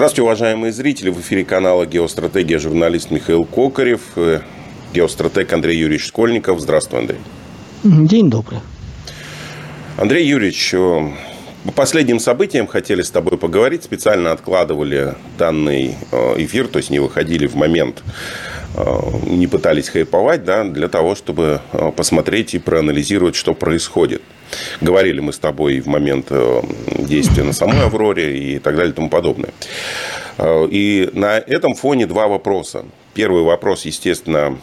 Здравствуйте, уважаемые зрители. В эфире канала «Геостратегия» журналист Михаил Кокарев, э, геостратег Андрей Юрьевич Школьников. Здравствуй, Андрей. День добрый. Андрей Юрьевич, э, по последним событиям хотели с тобой поговорить. Специально откладывали данный э, эфир, то есть не выходили в момент, не пытались хайповать, да, для того, чтобы посмотреть и проанализировать, что происходит. Говорили мы с тобой в момент э, действия на самой «Авроре» и так далее и тому подобное. Э, и на этом фоне два вопроса. Первый вопрос, естественно,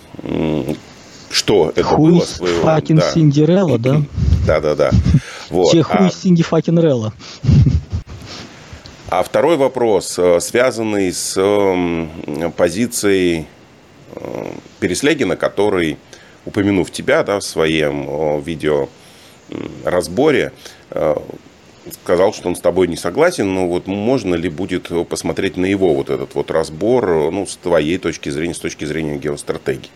что это хуй было? Факин да. Синдерелла, да? Да, да, да. Вот. Хуй а... Синди факин Релла. А второй вопрос, э, связанный с позицией Переслегина, который, упомянув тебя да, в своем видео разборе э, сказал, что он с тобой не согласен, но вот можно ли будет посмотреть на его вот этот вот разбор, ну, с твоей точки зрения, с точки зрения геостратегии?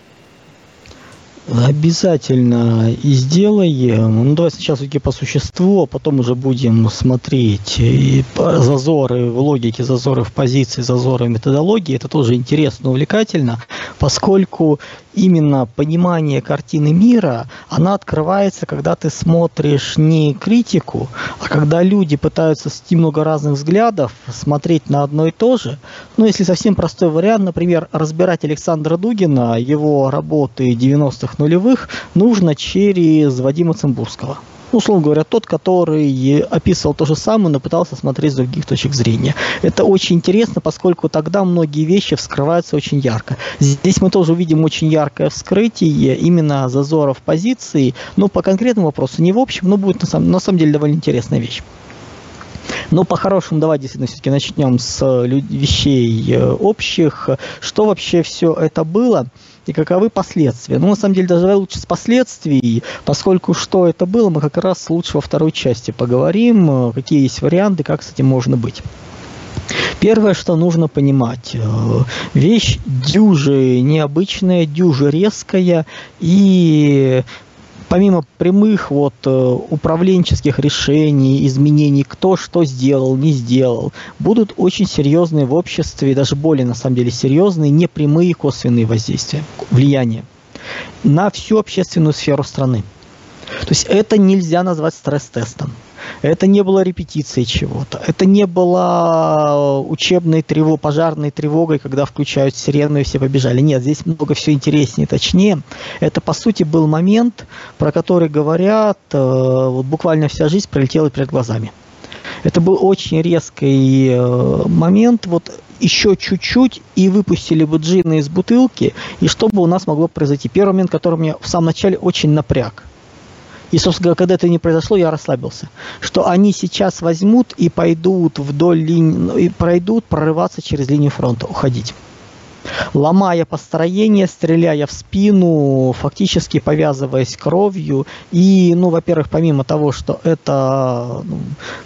Обязательно и сделаем. Ну, давай сначала все-таки по существу, а потом уже будем смотреть и зазоры в логике, зазоры в позиции, зазоры в методологии. Это тоже интересно, увлекательно, поскольку именно понимание картины мира, она открывается, когда ты смотришь не критику, а когда люди пытаются с много разных взглядов смотреть на одно и то же. Ну, если совсем простой вариант, например, разбирать Александра Дугина, его работы 90-х нулевых, нужно через Вадима Цимбурского условно говоря, тот, который описывал то же самое, но пытался смотреть с других точек зрения. Это очень интересно, поскольку тогда многие вещи вскрываются очень ярко. Здесь мы тоже увидим очень яркое вскрытие именно зазоров позиции, но по конкретному вопросу не в общем, но будет на самом, на самом деле довольно интересная вещь. Но по-хорошему давай действительно все-таки начнем с вещей э, общих. Что вообще все это было? И каковы последствия. Ну, на самом деле, даже лучше с последствий, поскольку что это было, мы как раз лучше во второй части поговорим, э, какие есть варианты, как с этим можно быть. Первое, что нужно понимать, э, вещь дюжи необычная, дюжи резкая, и помимо прямых вот э, управленческих решений, изменений, кто что сделал, не сделал, будут очень серьезные в обществе, даже более на самом деле серьезные, непрямые косвенные воздействия, влияния на всю общественную сферу страны. То есть это нельзя назвать стресс-тестом. Это не было репетицией чего-то. Это не было учебной тревогой, пожарной тревогой, когда включают сирену и все побежали. Нет, здесь много все интереснее, точнее. Это, по сути, был момент, про который говорят, э, вот буквально вся жизнь пролетела перед глазами. Это был очень резкий э, момент, вот еще чуть-чуть и выпустили бы джина из бутылки, и что бы у нас могло произойти? Первый момент, который меня в самом начале очень напряг – и, собственно говоря, когда это не произошло, я расслабился. Что они сейчас возьмут и пойдут вдоль линии, ну, и пройдут прорываться через линию фронта, уходить ломая построение, стреляя в спину, фактически повязываясь кровью. И, ну, во-первых, помимо того, что это ну,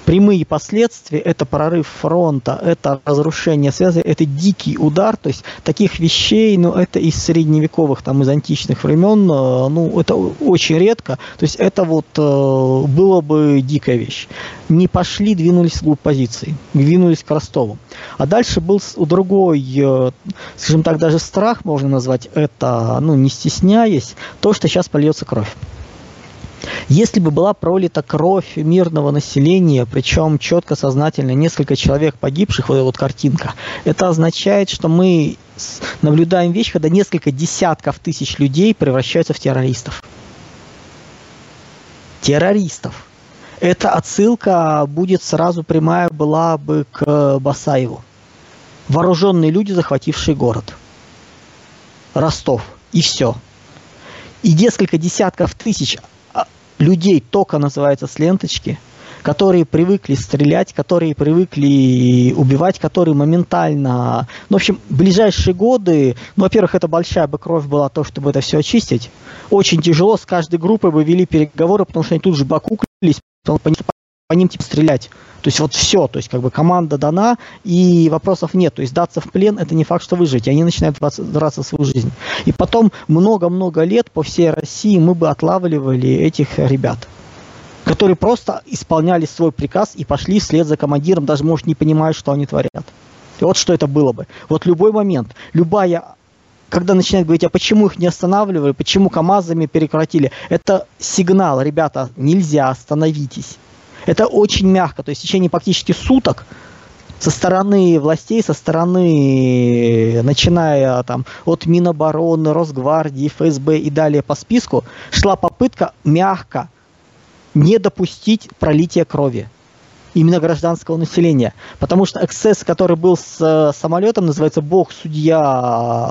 прямые последствия, это прорыв фронта, это разрушение связи, это дикий удар, то есть таких вещей, ну, это из средневековых, там, из античных времен, э, ну, это очень редко, то есть это вот э, было бы дикая вещь. Не пошли, двинулись вглубь позиции, двинулись к Ростову. А дальше был другой, э, скажем так, даже страх можно назвать это, ну, не стесняясь, то, что сейчас польется кровь. Если бы была пролита кровь мирного населения, причем четко, сознательно, несколько человек погибших, вот эта вот картинка, это означает, что мы наблюдаем вещь, когда несколько десятков тысяч людей превращаются в террористов. Террористов. Эта отсылка будет сразу прямая была бы к Басаеву вооруженные люди, захватившие город. Ростов. И все. И несколько десятков тысяч а, людей только называется с ленточки, которые привыкли стрелять, которые привыкли убивать, которые моментально... Ну, в общем, ближайшие годы, ну, во-первых, это большая бы кровь была то, чтобы это все очистить. Очень тяжело, с каждой группой бы вели переговоры, потому что они тут же бакуклились, по, по ним типа стрелять. То есть вот все, то есть как бы команда дана, и вопросов нет. То есть сдаться в плен это не факт, что выжить. И они начинают драться в свою жизнь. И потом много-много лет по всей России мы бы отлавливали этих ребят которые просто исполняли свой приказ и пошли вслед за командиром, даже, может, не понимая, что они творят. Вот что это было бы. Вот любой момент, любая когда начинают говорить, а почему их не останавливали, почему КАМАЗами прекратили, это сигнал, ребята, нельзя, остановитесь. Это очень мягко, то есть в течение практически суток со стороны властей, со стороны, начиная там от Минобороны, Росгвардии, ФСБ и далее по списку, шла попытка мягко не допустить пролития крови именно гражданского населения. Потому что эксцесс, который был с э, самолетом, называется «Бог, судья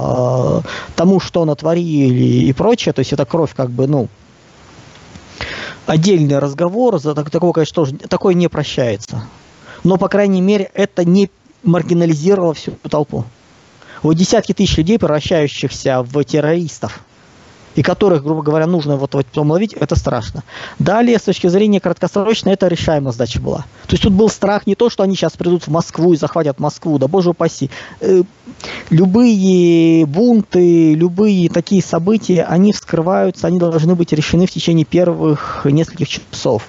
э, тому, что натворили и прочее». То есть это кровь как бы, ну, отдельный разговор. За такого, конечно, тоже такое не прощается. Но, по крайней мере, это не маргинализировало всю толпу. Вот десятки тысяч людей, превращающихся в террористов – и которых, грубо говоря, нужно вот, вот потом ловить, это страшно. Далее, с точки зрения краткосрочной, это решаемая задача была. То есть тут был страх не то, что они сейчас придут в Москву и захватят Москву, да боже упаси. Э, любые бунты, любые такие события, они вскрываются, они должны быть решены в течение первых нескольких часов.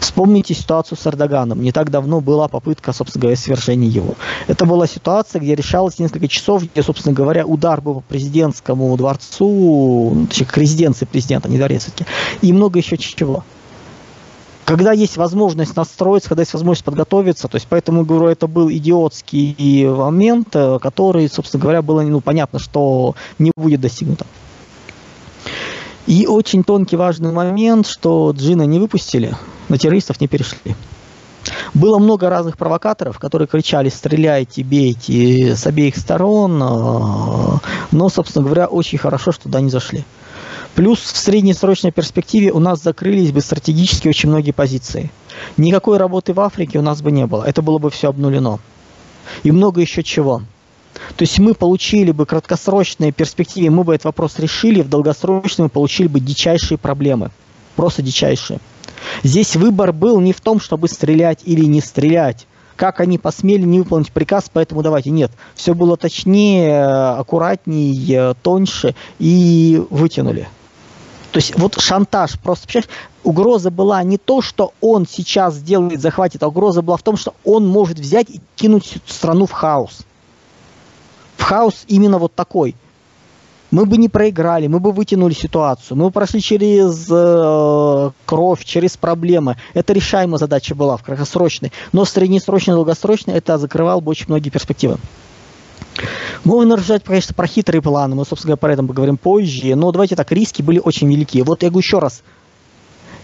Вспомните ситуацию с Эрдоганом. Не так давно была попытка, собственно говоря, свержения его. Это была ситуация, где решалось несколько часов, где, собственно говоря, удар был по президентскому дворцу, ну, точнее, к резиденции президента, не дворец и много еще чего когда есть возможность настроиться, когда есть возможность подготовиться, то есть поэтому говорю, это был идиотский момент, э, который, собственно говоря, было ну, понятно, что не будет достигнуто. И очень тонкий важный момент, что Джина не выпустили, на террористов не перешли. Было много разных провокаторов, которые кричали «стреляйте, бейте» с обеих сторон, а, но, собственно говоря, очень хорошо, что туда не зашли. Плюс в среднесрочной перспективе у нас закрылись бы стратегически очень многие позиции. Никакой работы в Африке у нас бы не было, это было бы все обнулено. И много еще чего. То есть мы получили бы краткосрочной перспективе, мы бы этот вопрос решили, в долгосрочной мы получили бы дичайшие проблемы. Просто дичайшие. Здесь выбор был не в том, чтобы стрелять или не стрелять. Как они посмели не выполнить приказ, поэтому давайте. Нет, все было точнее, аккуратнее, тоньше и вытянули. То есть вот шантаж, просто, угроза была не то, что он сейчас сделает, захватит, а угроза была в том, что он может взять и кинуть страну в хаос. В хаос именно вот такой мы бы не проиграли, мы бы вытянули ситуацию, мы бы прошли через э, кровь, через проблемы. Это решаемая задача была в краткосрочной, но среднесрочной, долгосрочной это закрывал бы очень многие перспективы. Можно рассуждать, конечно, про хитрые планы, мы, собственно говоря, про это поговорим позже, но давайте так, риски были очень велики. Вот я говорю еще раз,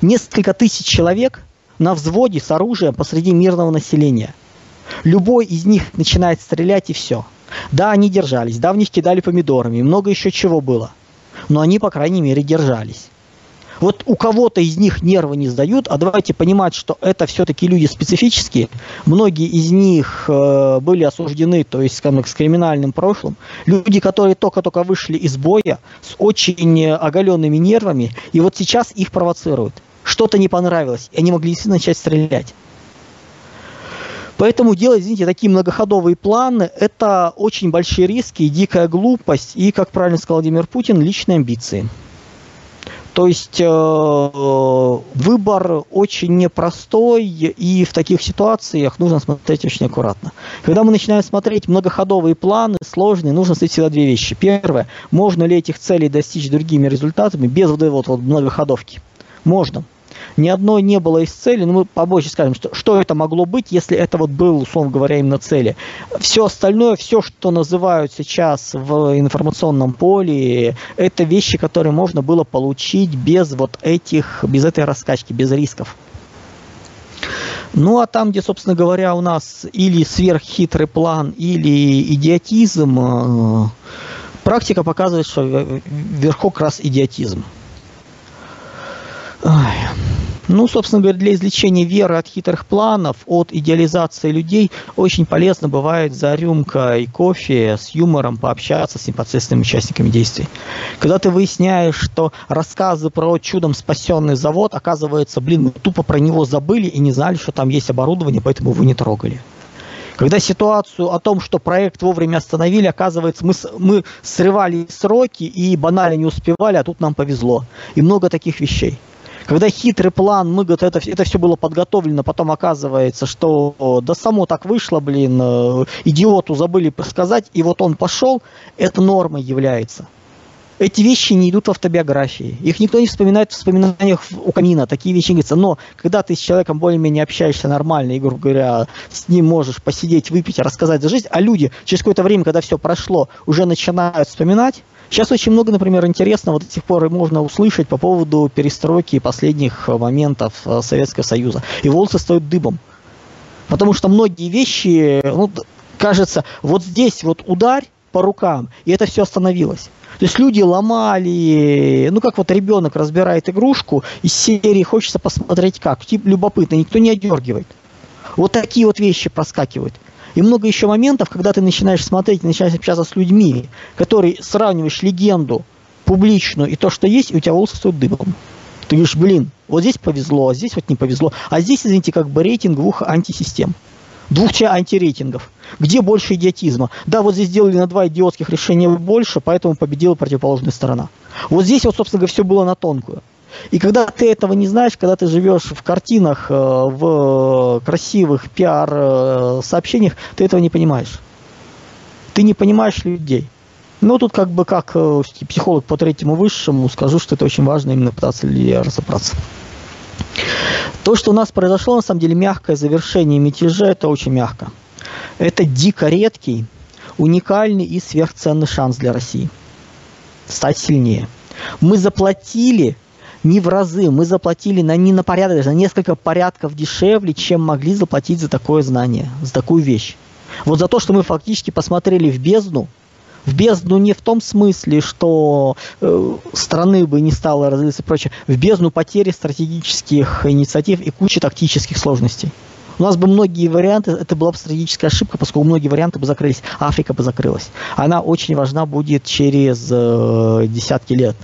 несколько тысяч человек на взводе с оружием посреди мирного населения. Любой из них начинает стрелять и все – да, они держались, да, в них кидали помидорами, много еще чего было. Но они, по крайней мере, держались. Вот у кого-то из них нервы не сдают, а давайте понимать, что это все-таки люди специфические. Многие из них э, были осуждены, то есть, скажем, с криминальным прошлым. Люди, которые только-только вышли из боя с очень оголенными нервами, и вот сейчас их провоцируют. Что-то не понравилось, и они могли действительно начать стрелять. Поэтому делать, извините, такие многоходовые планы – это очень большие риски, дикая глупость и, как правильно сказал Владимир Путин, личные амбиции. То есть э, выбор очень непростой, и в таких ситуациях нужно смотреть очень аккуратно. Когда мы начинаем смотреть многоходовые планы, сложные, нужно смотреть всегда две вещи. Первое, можно ли этих целей достичь другими результатами без вот этой вот, вот многоходовки? Можно ни одной не было из цели, но мы побольше скажем, что, что это могло быть, если это вот был, условно говоря, именно цели. Все остальное, все, что называют сейчас в информационном поле, это вещи, которые можно было получить без вот этих, без этой раскачки, без рисков. Ну а там, где, собственно говоря, у нас или сверххитрый план, или идиотизм, э, практика показывает, что вверху как раз идиотизм. Ой. Ну, собственно говоря, для излечения веры от хитрых планов, от идеализации людей очень полезно бывает за рюмкой кофе с юмором пообщаться с непосредственными участниками действий. Когда ты выясняешь, что рассказы про чудом спасенный завод, оказывается, блин, мы тупо про него забыли и не знали, что там есть оборудование, поэтому вы не трогали. Когда ситуацию о том, что проект вовремя остановили, оказывается, мы, мы срывали сроки и банально не успевали, а тут нам повезло. И много таких вещей. Когда хитрый план, мы, говорит, это, это все было подготовлено, потом оказывается, что да само так вышло, блин, э, идиоту забыли сказать, и вот он пошел, это нормой является. Эти вещи не идут в автобиографии. Их никто не вспоминает в воспоминаниях у камина. Такие вещи говорятся. Но когда ты с человеком более-менее общаешься нормально, и, грубо говоря, с ним можешь посидеть, выпить, рассказать за жизнь, а люди через какое-то время, когда все прошло, уже начинают вспоминать, Сейчас очень много, например, интересного до сих пор можно услышать по поводу перестройки последних моментов э, Советского Союза. И волосы стоят дыбом. Потому что многие вещи, ну, кажется, вот здесь вот ударь по рукам, и это все остановилось. То есть люди ломали, ну как вот ребенок разбирает игрушку, из серии хочется посмотреть как, тип любопытно, никто не одергивает. Вот такие вот вещи проскакивают. И много еще моментов, когда ты начинаешь смотреть, начинаешь общаться с людьми, которые сравниваешь легенду публичную и то, что есть, и у тебя волосы стоят дыбом. Ты говоришь, блин, вот здесь повезло, а здесь вот не повезло. А здесь, извините, как бы рейтинг двух антисистем. Двух антирейтингов. Где больше идиотизма? Да, вот здесь сделали на два идиотских решения больше, поэтому победила противоположная сторона. Вот здесь вот, собственно говоря, все было на тонкую. И когда ты этого не знаешь, когда ты живешь в картинах, э, в красивых пиар-сообщениях, э, ты этого не понимаешь. Ты не понимаешь людей. Ну, тут как бы как э, психолог по третьему высшему скажу, что это очень важно именно пытаться ли разобраться. То, что у нас произошло, на самом деле, мягкое завершение мятежа, это очень мягко. Это дико редкий, уникальный и сверхценный шанс для России стать сильнее. Мы заплатили не в разы, мы заплатили на, не на порядок, даже на несколько порядков дешевле, чем могли заплатить за такое знание, за такую вещь. Вот за то, что мы фактически посмотрели в бездну, в бездну не в том смысле, что э, страны бы не стало развиваться и прочее, в бездну потери стратегических инициатив и кучи тактических сложностей. У нас бы многие варианты, это была бы стратегическая ошибка, поскольку многие варианты бы закрылись, Африка бы закрылась. Она очень важна будет через э, десятки лет.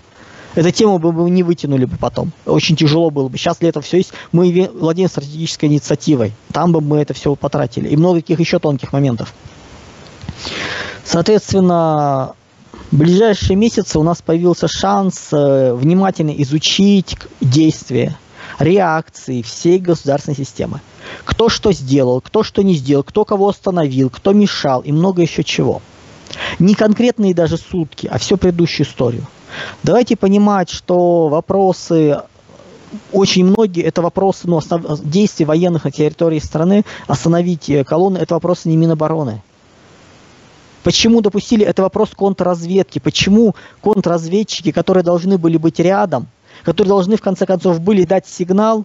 Эту тему бы мы не вытянули бы потом. Очень тяжело было бы. Сейчас для этого все есть. Мы владеем стратегической инициативой. Там бы мы это все потратили. И много каких еще тонких моментов. Соответственно, в ближайшие месяцы у нас появился шанс э, внимательно изучить действия, реакции всей государственной системы. Кто что сделал, кто что не сделал, кто кого остановил, кто мешал и много еще чего. Не конкретные даже сутки, а всю предыдущую историю. Давайте понимать, что вопросы очень многие это вопросы ну, основ, действий военных на территории страны, остановить э, колонны, это вопросы не Минобороны. Почему допустили, это вопрос контрразведки. Почему контрразведчики, которые должны были быть рядом, которые должны в конце концов были дать сигнал,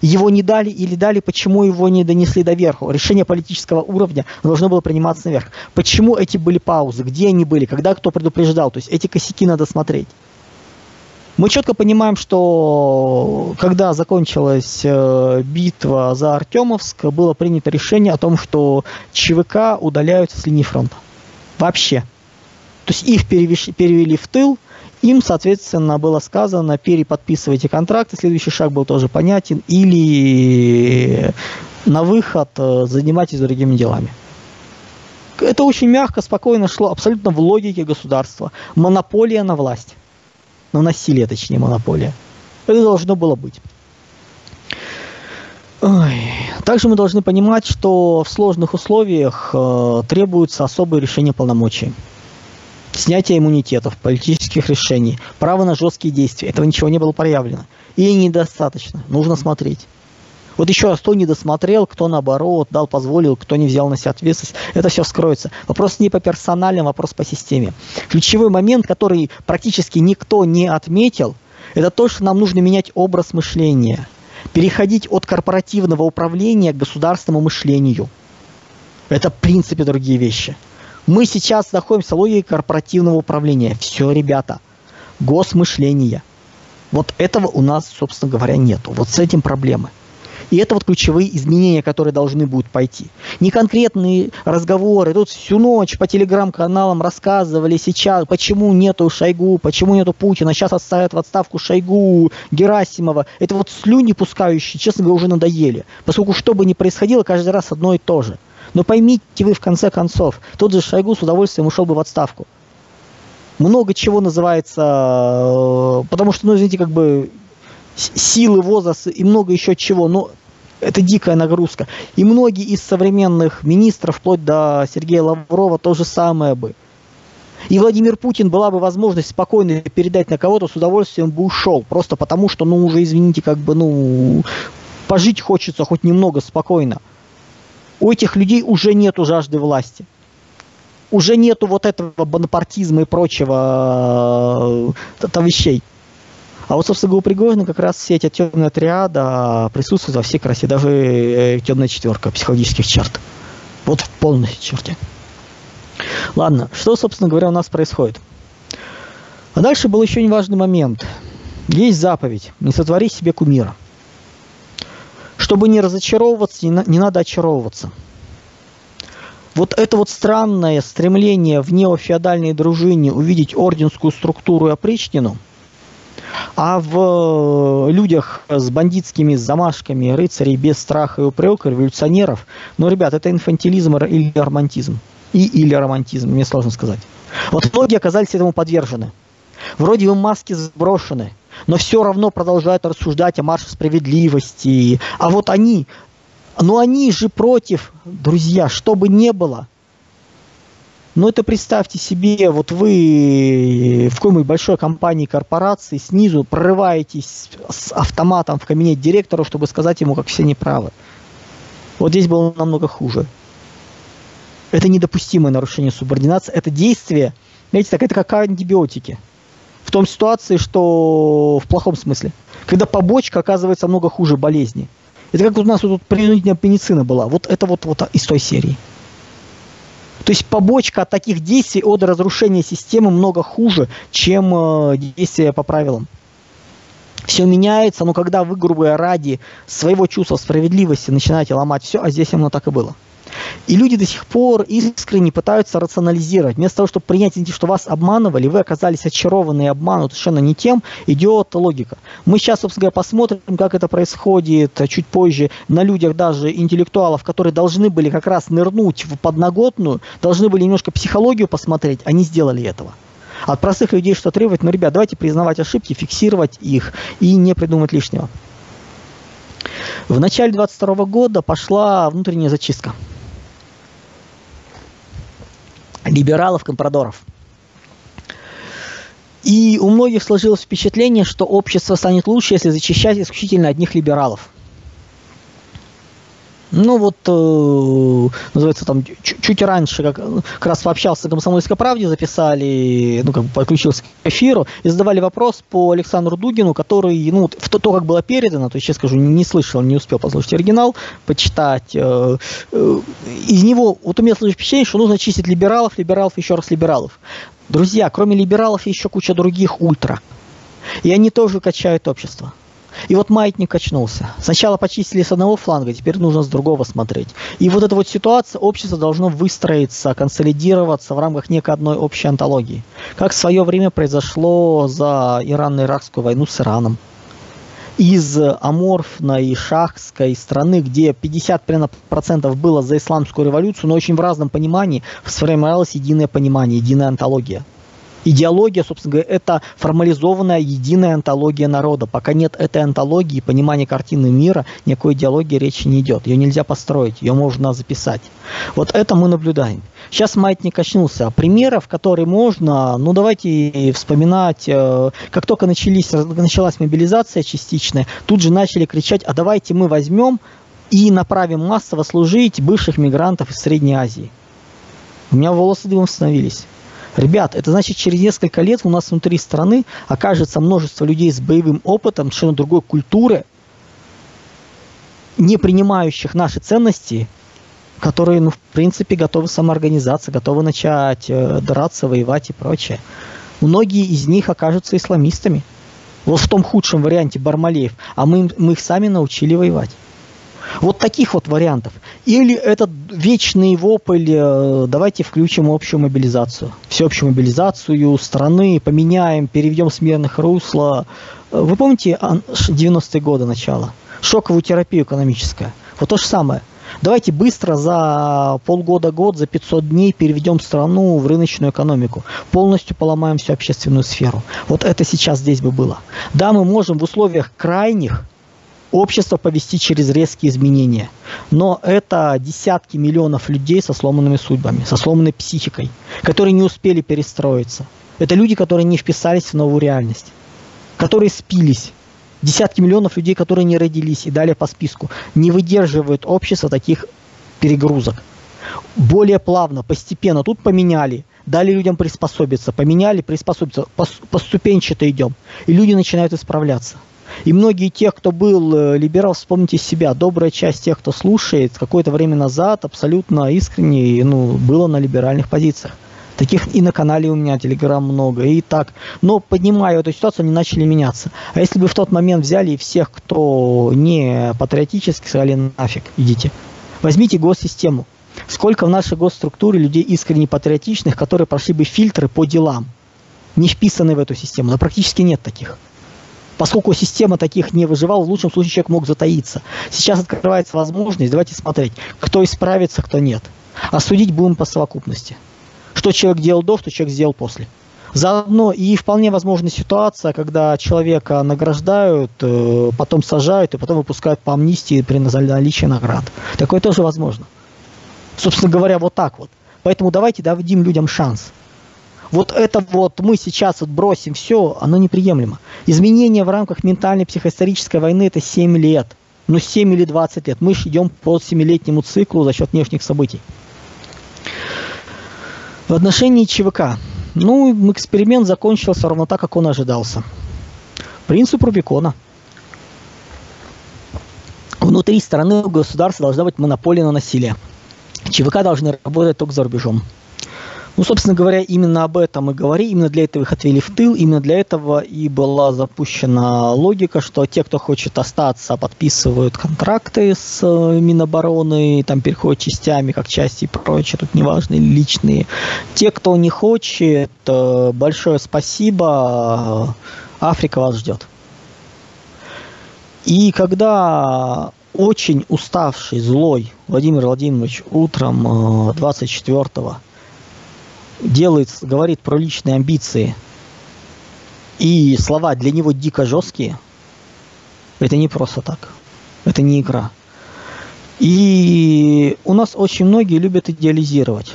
его не дали или дали, почему его не донесли до верху. Решение политического уровня должно было приниматься наверх. Почему эти были паузы, где они были, когда кто предупреждал. То есть эти косяки надо смотреть. Мы четко понимаем, что когда закончилась э, битва за Артемовск, было принято решение о том, что ЧВК удаляются с линии фронта. Вообще. То есть их перевели в тыл, им, соответственно, было сказано, переподписывайте контракты, следующий шаг был тоже понятен, или на выход э, занимайтесь другими делами. Это очень мягко, спокойно шло, абсолютно в логике государства. Монополия на власть. На насилие, точнее, монополия. Это должно было быть. Ой. Также мы должны понимать, что в сложных условиях э, требуются особые решения полномочий снятие иммунитетов, политических решений, право на жесткие действия. Этого ничего не было проявлено. И недостаточно. Нужно смотреть. Вот еще раз, кто не досмотрел, кто наоборот дал, позволил, кто не взял на себя ответственность, это все вскроется. Вопрос не по персональным, вопрос по системе. Ключевой момент, который практически никто не отметил, это то, что нам нужно менять образ мышления. Переходить от корпоративного управления к государственному мышлению. Это в принципе другие вещи. Мы сейчас находимся в логике корпоративного управления. Все, ребята, госмышление. Вот этого у нас, собственно говоря, нету. Вот с этим проблемы. И это вот ключевые изменения, которые должны будут пойти. Не конкретные разговоры. Тут всю ночь по телеграм-каналам рассказывали сейчас, почему нету Шойгу, почему нету Путина. Сейчас отставят в отставку Шойгу, Герасимова. Это вот слюни пускающие, честно говоря, уже надоели. Поскольку что бы ни происходило, каждый раз одно и то же. Но поймите вы в конце концов, тот же Шойгу с удовольствием ушел бы в отставку. Много чего называется, э, потому что, ну, извините, как бы силы, возраст и много еще чего. Но это дикая нагрузка. И многие из современных министров, вплоть до Сергея Лаврова, то же самое бы. И Владимир Путин была бы возможность спокойно передать на кого-то, с удовольствием бы ушел. Просто потому, что, ну, уже, извините, как бы, ну, пожить хочется хоть немного спокойно. У этих людей уже нету жажды власти. Уже нету вот этого бонапартизма и прочего э, вещей. А вот, собственно, у Пригожина как раз все эти темные отряда присутствуют во всей красе, даже э, темная четверка психологических черт. Вот в полной черте. Ладно, что, собственно говоря, у нас происходит? А дальше был еще важный момент. Есть заповедь «Не сотвори себе кумира». Чтобы не разочаровываться, не, надо очаровываться. Вот это вот странное стремление в неофеодальной дружине увидеть орденскую структуру и опричнину – а в э, людях с бандитскими замашками рыцарей без страха и упрека, революционеров, ну, ребят, это инфантилизм или романтизм. И или романтизм, мне сложно сказать. Вот многие оказались этому подвержены. Вроде бы маски сброшены, но все равно продолжают рассуждать о марше справедливости. А вот они, но они же против, друзья, что бы ни было – но это представьте себе, вот вы в какой-нибудь большой компании, корпорации снизу прорываетесь с автоматом в кабинет директора, чтобы сказать ему, как все неправы. Вот здесь было намного хуже. Это недопустимое нарушение субординации. Это действие, знаете, так это как антибиотики. В том ситуации, что в плохом смысле. Когда побочка оказывается много хуже болезни. Это как у нас тут принудительная пеницина была. Вот это вот, вот из той серии. То есть побочка от таких действий от разрушения системы много хуже, чем э, действия по правилам. Все меняется, но когда вы, грубо говоря, ради своего чувства справедливости начинаете ломать все, а здесь именно так и было. И люди до сих пор искренне пытаются рационализировать. Вместо того, чтобы принять, что вас обманывали, вы оказались очарованы и обмануты совершенно не тем, идет логика. Мы сейчас, собственно говоря, посмотрим, как это происходит чуть позже на людях даже интеллектуалов, которые должны были как раз нырнуть в подноготную, должны были немножко психологию посмотреть, они сделали этого. От простых людей что требовать? Ну, ребят, давайте признавать ошибки, фиксировать их и не придумать лишнего. В начале 22 года пошла внутренняя зачистка либералов-компрадоров. И у многих сложилось впечатление, что общество станет лучше, если защищать исключительно одних либералов. Ну вот, э, называется, там чуть раньше, как, как раз пообщался с «Комсомольской правде», записали, ну, как бы подключился к эфиру, и задавали вопрос по Александру Дугину, который, ну, в то, то как было передано, то есть, я скажу, не слышал, не успел послушать оригинал, почитать. Э, э, из него, вот у меня сложилось впечатление, что нужно чистить либералов, либералов, еще раз либералов. Друзья, кроме либералов, еще куча других ультра. И они тоже качают общество. И вот маятник качнулся. Сначала почистили с одного фланга, теперь нужно с другого смотреть. И вот эта вот ситуация, общество должно выстроиться, консолидироваться в рамках некой одной общей антологии. Как в свое время произошло за Ирано-Иракскую войну с Ираном. Из аморфной шахской страны, где 50% было за исламскую революцию, но очень в разном понимании сформировалось единое понимание, единая антология. Идеология, собственно говоря, это формализованная единая антология народа. Пока нет этой антологии, понимания картины мира, никакой идеологии речи не идет. Ее нельзя построить, ее можно записать. Вот это мы наблюдаем. Сейчас маятник качнулся. Примеров, которые можно, ну давайте вспоминать, э, как только начались, началась мобилизация частичная, тут же начали кричать, а давайте мы возьмем и направим массово служить бывших мигрантов из Средней Азии. У меня волосы дымом становились. Ребят, это значит, через несколько лет у нас внутри страны окажется множество людей с боевым опытом, совершенно другой культуры, не принимающих наши ценности, которые, ну, в принципе, готовы самоорганизаться, готовы начать э, драться, воевать и прочее. Многие из них окажутся исламистами. Вот в том худшем варианте Бармалеев. А мы, мы их сами научили воевать. Вот таких вот вариантов. Или этот вечный вопль, э, давайте включим общую мобилизацию. Всеобщую мобилизацию страны, поменяем, переведем с русла. Э, вы помните 90-е годы начала? Шоковую терапию экономическую. Вот то же самое. Давайте быстро за полгода-год, за 500 дней переведем страну в рыночную экономику. Полностью поломаем всю общественную сферу. Вот это сейчас здесь бы было. Да, мы можем в условиях крайних общество повести через резкие изменения. Но это десятки миллионов людей со сломанными судьбами, со сломанной психикой, которые не успели перестроиться. Это люди, которые не вписались в новую реальность, которые спились. Десятки миллионов людей, которые не родились и далее по списку, не выдерживают общество таких перегрузок. Более плавно, постепенно. Тут поменяли, дали людям приспособиться, поменяли, приспособиться, поступенчато идем. И люди начинают исправляться. И многие тех, кто был э, либерал, вспомните себя, добрая часть тех, кто слушает, какое-то время назад абсолютно искренне ну, было на либеральных позициях. Таких и на канале у меня Телеграм много, и так. Но поднимая эту ситуацию, они начали меняться. А если бы в тот момент взяли и всех, кто не патриотически, сказали нафиг, идите. Возьмите госсистему. Сколько в нашей госструктуре людей искренне патриотичных, которые прошли бы фильтры по делам, не вписаны в эту систему. Но практически нет таких. Поскольку система таких не выживала, в лучшем случае человек мог затаиться. Сейчас открывается возможность, давайте смотреть, кто исправится, кто нет. А судить будем по совокупности. Что человек делал до, что человек сделал после. Заодно и вполне возможна ситуация, когда человека награждают, э, потом сажают и потом выпускают по амнистии при наличии наград. Такое тоже возможно. Собственно говоря, вот так вот. Поэтому давайте дадим людям шанс вот это вот мы сейчас вот бросим все, оно неприемлемо. Изменения в рамках ментальной психоисторической войны это 7 лет. Ну 7 или 20 лет. Мы же идем по 7-летнему циклу за счет внешних событий. В отношении ЧВК. Ну, эксперимент закончился ровно так, как он ожидался. Принцип Рубикона. Внутри страны у государства должна быть монополия на насилие. ЧВК должны работать только за рубежом. Ну, собственно говоря, именно об этом и говори, именно для этого их отвели в тыл, именно для этого и была запущена логика, что те, кто хочет остаться, подписывают контракты с э, Минобороны, там переходят частями, как части и прочее, тут неважно, личные. Те, кто не хочет, э, большое спасибо, Африка вас ждет. И когда очень уставший, злой Владимир Владимирович утром 24 э, делает, говорит про личные амбиции, и слова для него дико жесткие, это не просто так. Это не игра. И у нас очень многие любят идеализировать.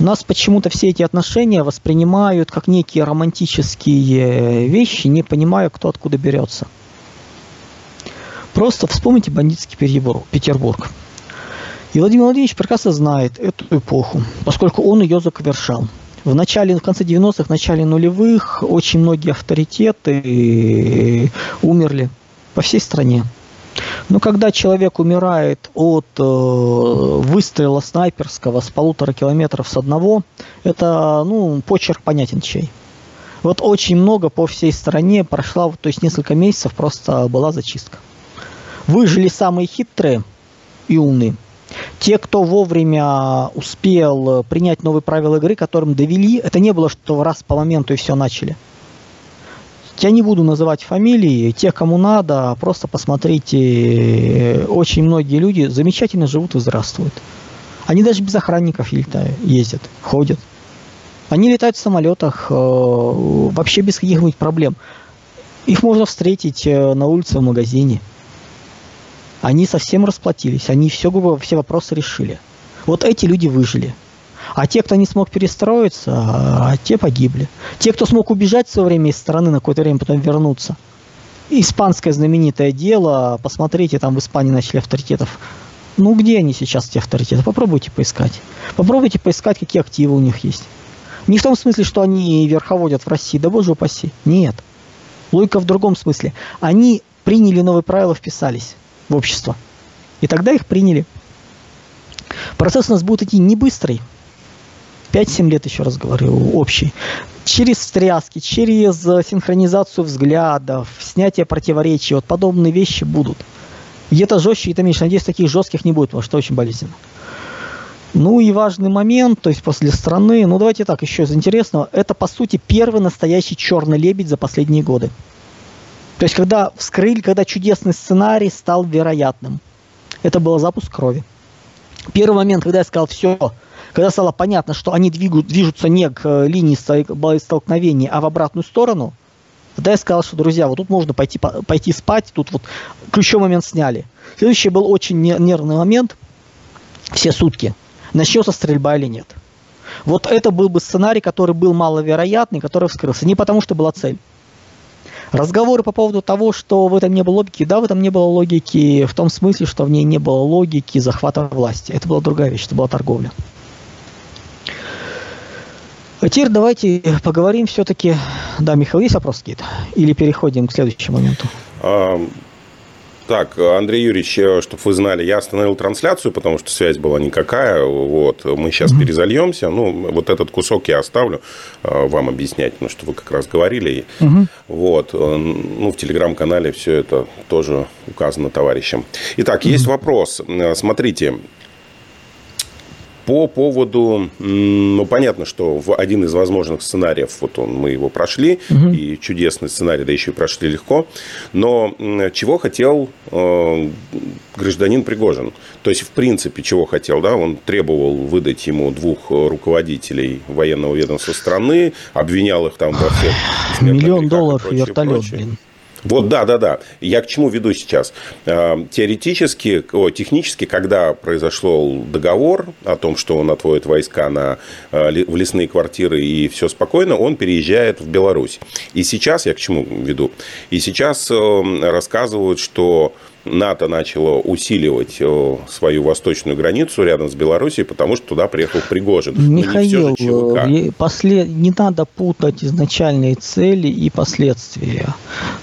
У нас почему-то все эти отношения воспринимают как некие романтические вещи, не понимая, кто откуда берется. Просто вспомните бандитский Петербург. И Владимир Владимирович прекрасно знает эту эпоху, поскольку он ее завершал. В начале, в конце 90-х, начале нулевых очень многие авторитеты умерли по всей стране. Но когда человек умирает от э, выстрела снайперского с полутора километров с одного, это, ну, почерк понятен чей. Вот очень много по всей стране прошла, то есть несколько месяцев просто была зачистка. Выжили самые хитрые и умные. Те, кто вовремя успел принять новые правила игры, которым довели, это не было, что раз по моменту и все начали. Я не буду называть фамилии, тех, кому надо, просто посмотрите, очень многие люди замечательно живут и здравствуют. Они даже без охранников ездят, ходят. Они летают в самолетах э, вообще без каких-нибудь проблем. Их можно встретить э, на улице в магазине. Они совсем расплатились, они все, все вопросы решили. Вот эти люди выжили. А те, кто не смог перестроиться, а те погибли. Те, кто смог убежать в свое время из страны, на какое-то время потом вернуться. Испанское знаменитое дело, посмотрите, там в Испании начали авторитетов. Ну, где они сейчас, эти авторитеты? Попробуйте поискать. Попробуйте поискать, какие активы у них есть. Не в том смысле, что они верховодят в России, да боже упаси. Нет. Логика в другом смысле. Они приняли новые правила, вписались в общество. И тогда их приняли. Процесс у нас будет идти не быстрый. 5-7 лет, еще раз говорю, общий. Через встряски, через синхронизацию взглядов, снятие противоречий. Вот подобные вещи будут. Где-то жестче, где-то меньше. Надеюсь, таких жестких не будет, потому что очень болезненно. Ну и важный момент, то есть после страны, ну давайте так, еще из интересного, это по сути первый настоящий черный лебедь за последние годы. То есть, когда вскрыли, когда чудесный сценарий стал вероятным. Это был запуск крови. Первый момент, когда я сказал все, когда стало понятно, что они двигают, движутся не к э, линии столкновения, а в обратную сторону, тогда я сказал, что, друзья, вот тут можно пойти, пойти спать, тут вот ключевой момент сняли. Следующий был очень нервный момент, все сутки, начнется стрельба или нет. Вот это был бы сценарий, который был маловероятный, который вскрылся. Не потому, что была цель. Разговоры по поводу того, что в этом не было логики, да, в этом не было логики в том смысле, что в ней не было логики захвата власти. Это была другая вещь, это была торговля. А теперь давайте поговорим все-таки. Да, Михаил, есть вопросы какие-то? Или переходим к следующему моменту? Так, Андрей Юрьевич, э, чтобы вы знали, я остановил трансляцию, потому что связь была никакая. Вот, мы сейчас mm-hmm. перезальемся. Ну, вот этот кусок я оставлю э, вам объяснять, потому что вы как раз говорили. Mm-hmm. Вот, э, ну, в телеграм-канале все это тоже указано товарищам. Итак, mm-hmm. есть вопрос. Смотрите, по поводу, ну, понятно, что в один из возможных сценариев, вот он, мы его прошли, угу. и чудесный сценарий, да еще и прошли легко, но чего хотел э, гражданин Пригожин? То есть, в принципе, чего хотел, да, он требовал выдать ему двух руководителей военного ведомства страны, обвинял их там во всех... Миллион долларов и вертолет, блин. Вот, да, да, да. Я к чему веду сейчас? А, теоретически, о, технически, когда произошел договор о том, что он отводит войска на, а, в лесные квартиры и все спокойно, он переезжает в Беларусь. И сейчас, я к чему веду? И сейчас э, рассказывают, что НАТО начало усиливать э, свою восточную границу рядом с Белоруссией, потому что туда приехал Пригожин. Михаил, не, после... не надо путать изначальные цели и последствия.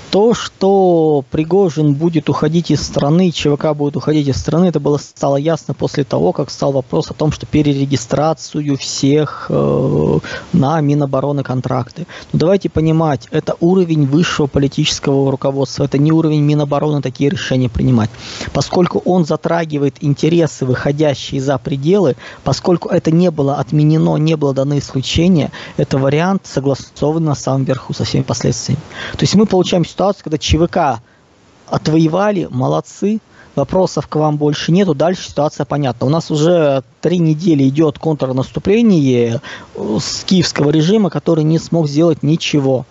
То, что Пригожин будет уходить из страны, ЧВК будет уходить из страны, это было стало ясно после того, как стал вопрос о том, что перерегистрацию всех э, на Минобороны контракты. Но давайте понимать, это уровень высшего политического руководства, это не уровень Минобороны такие решения решение принимать. Поскольку он затрагивает интересы, выходящие за пределы, поскольку это не было отменено, не было дано исключения, это вариант согласован на самом верху со всеми последствиями. То есть мы получаем ситуацию, когда ЧВК отвоевали, молодцы, вопросов к вам больше нету, дальше ситуация понятна. У нас уже три недели идет контрнаступление с киевского режима, который не смог сделать ничего.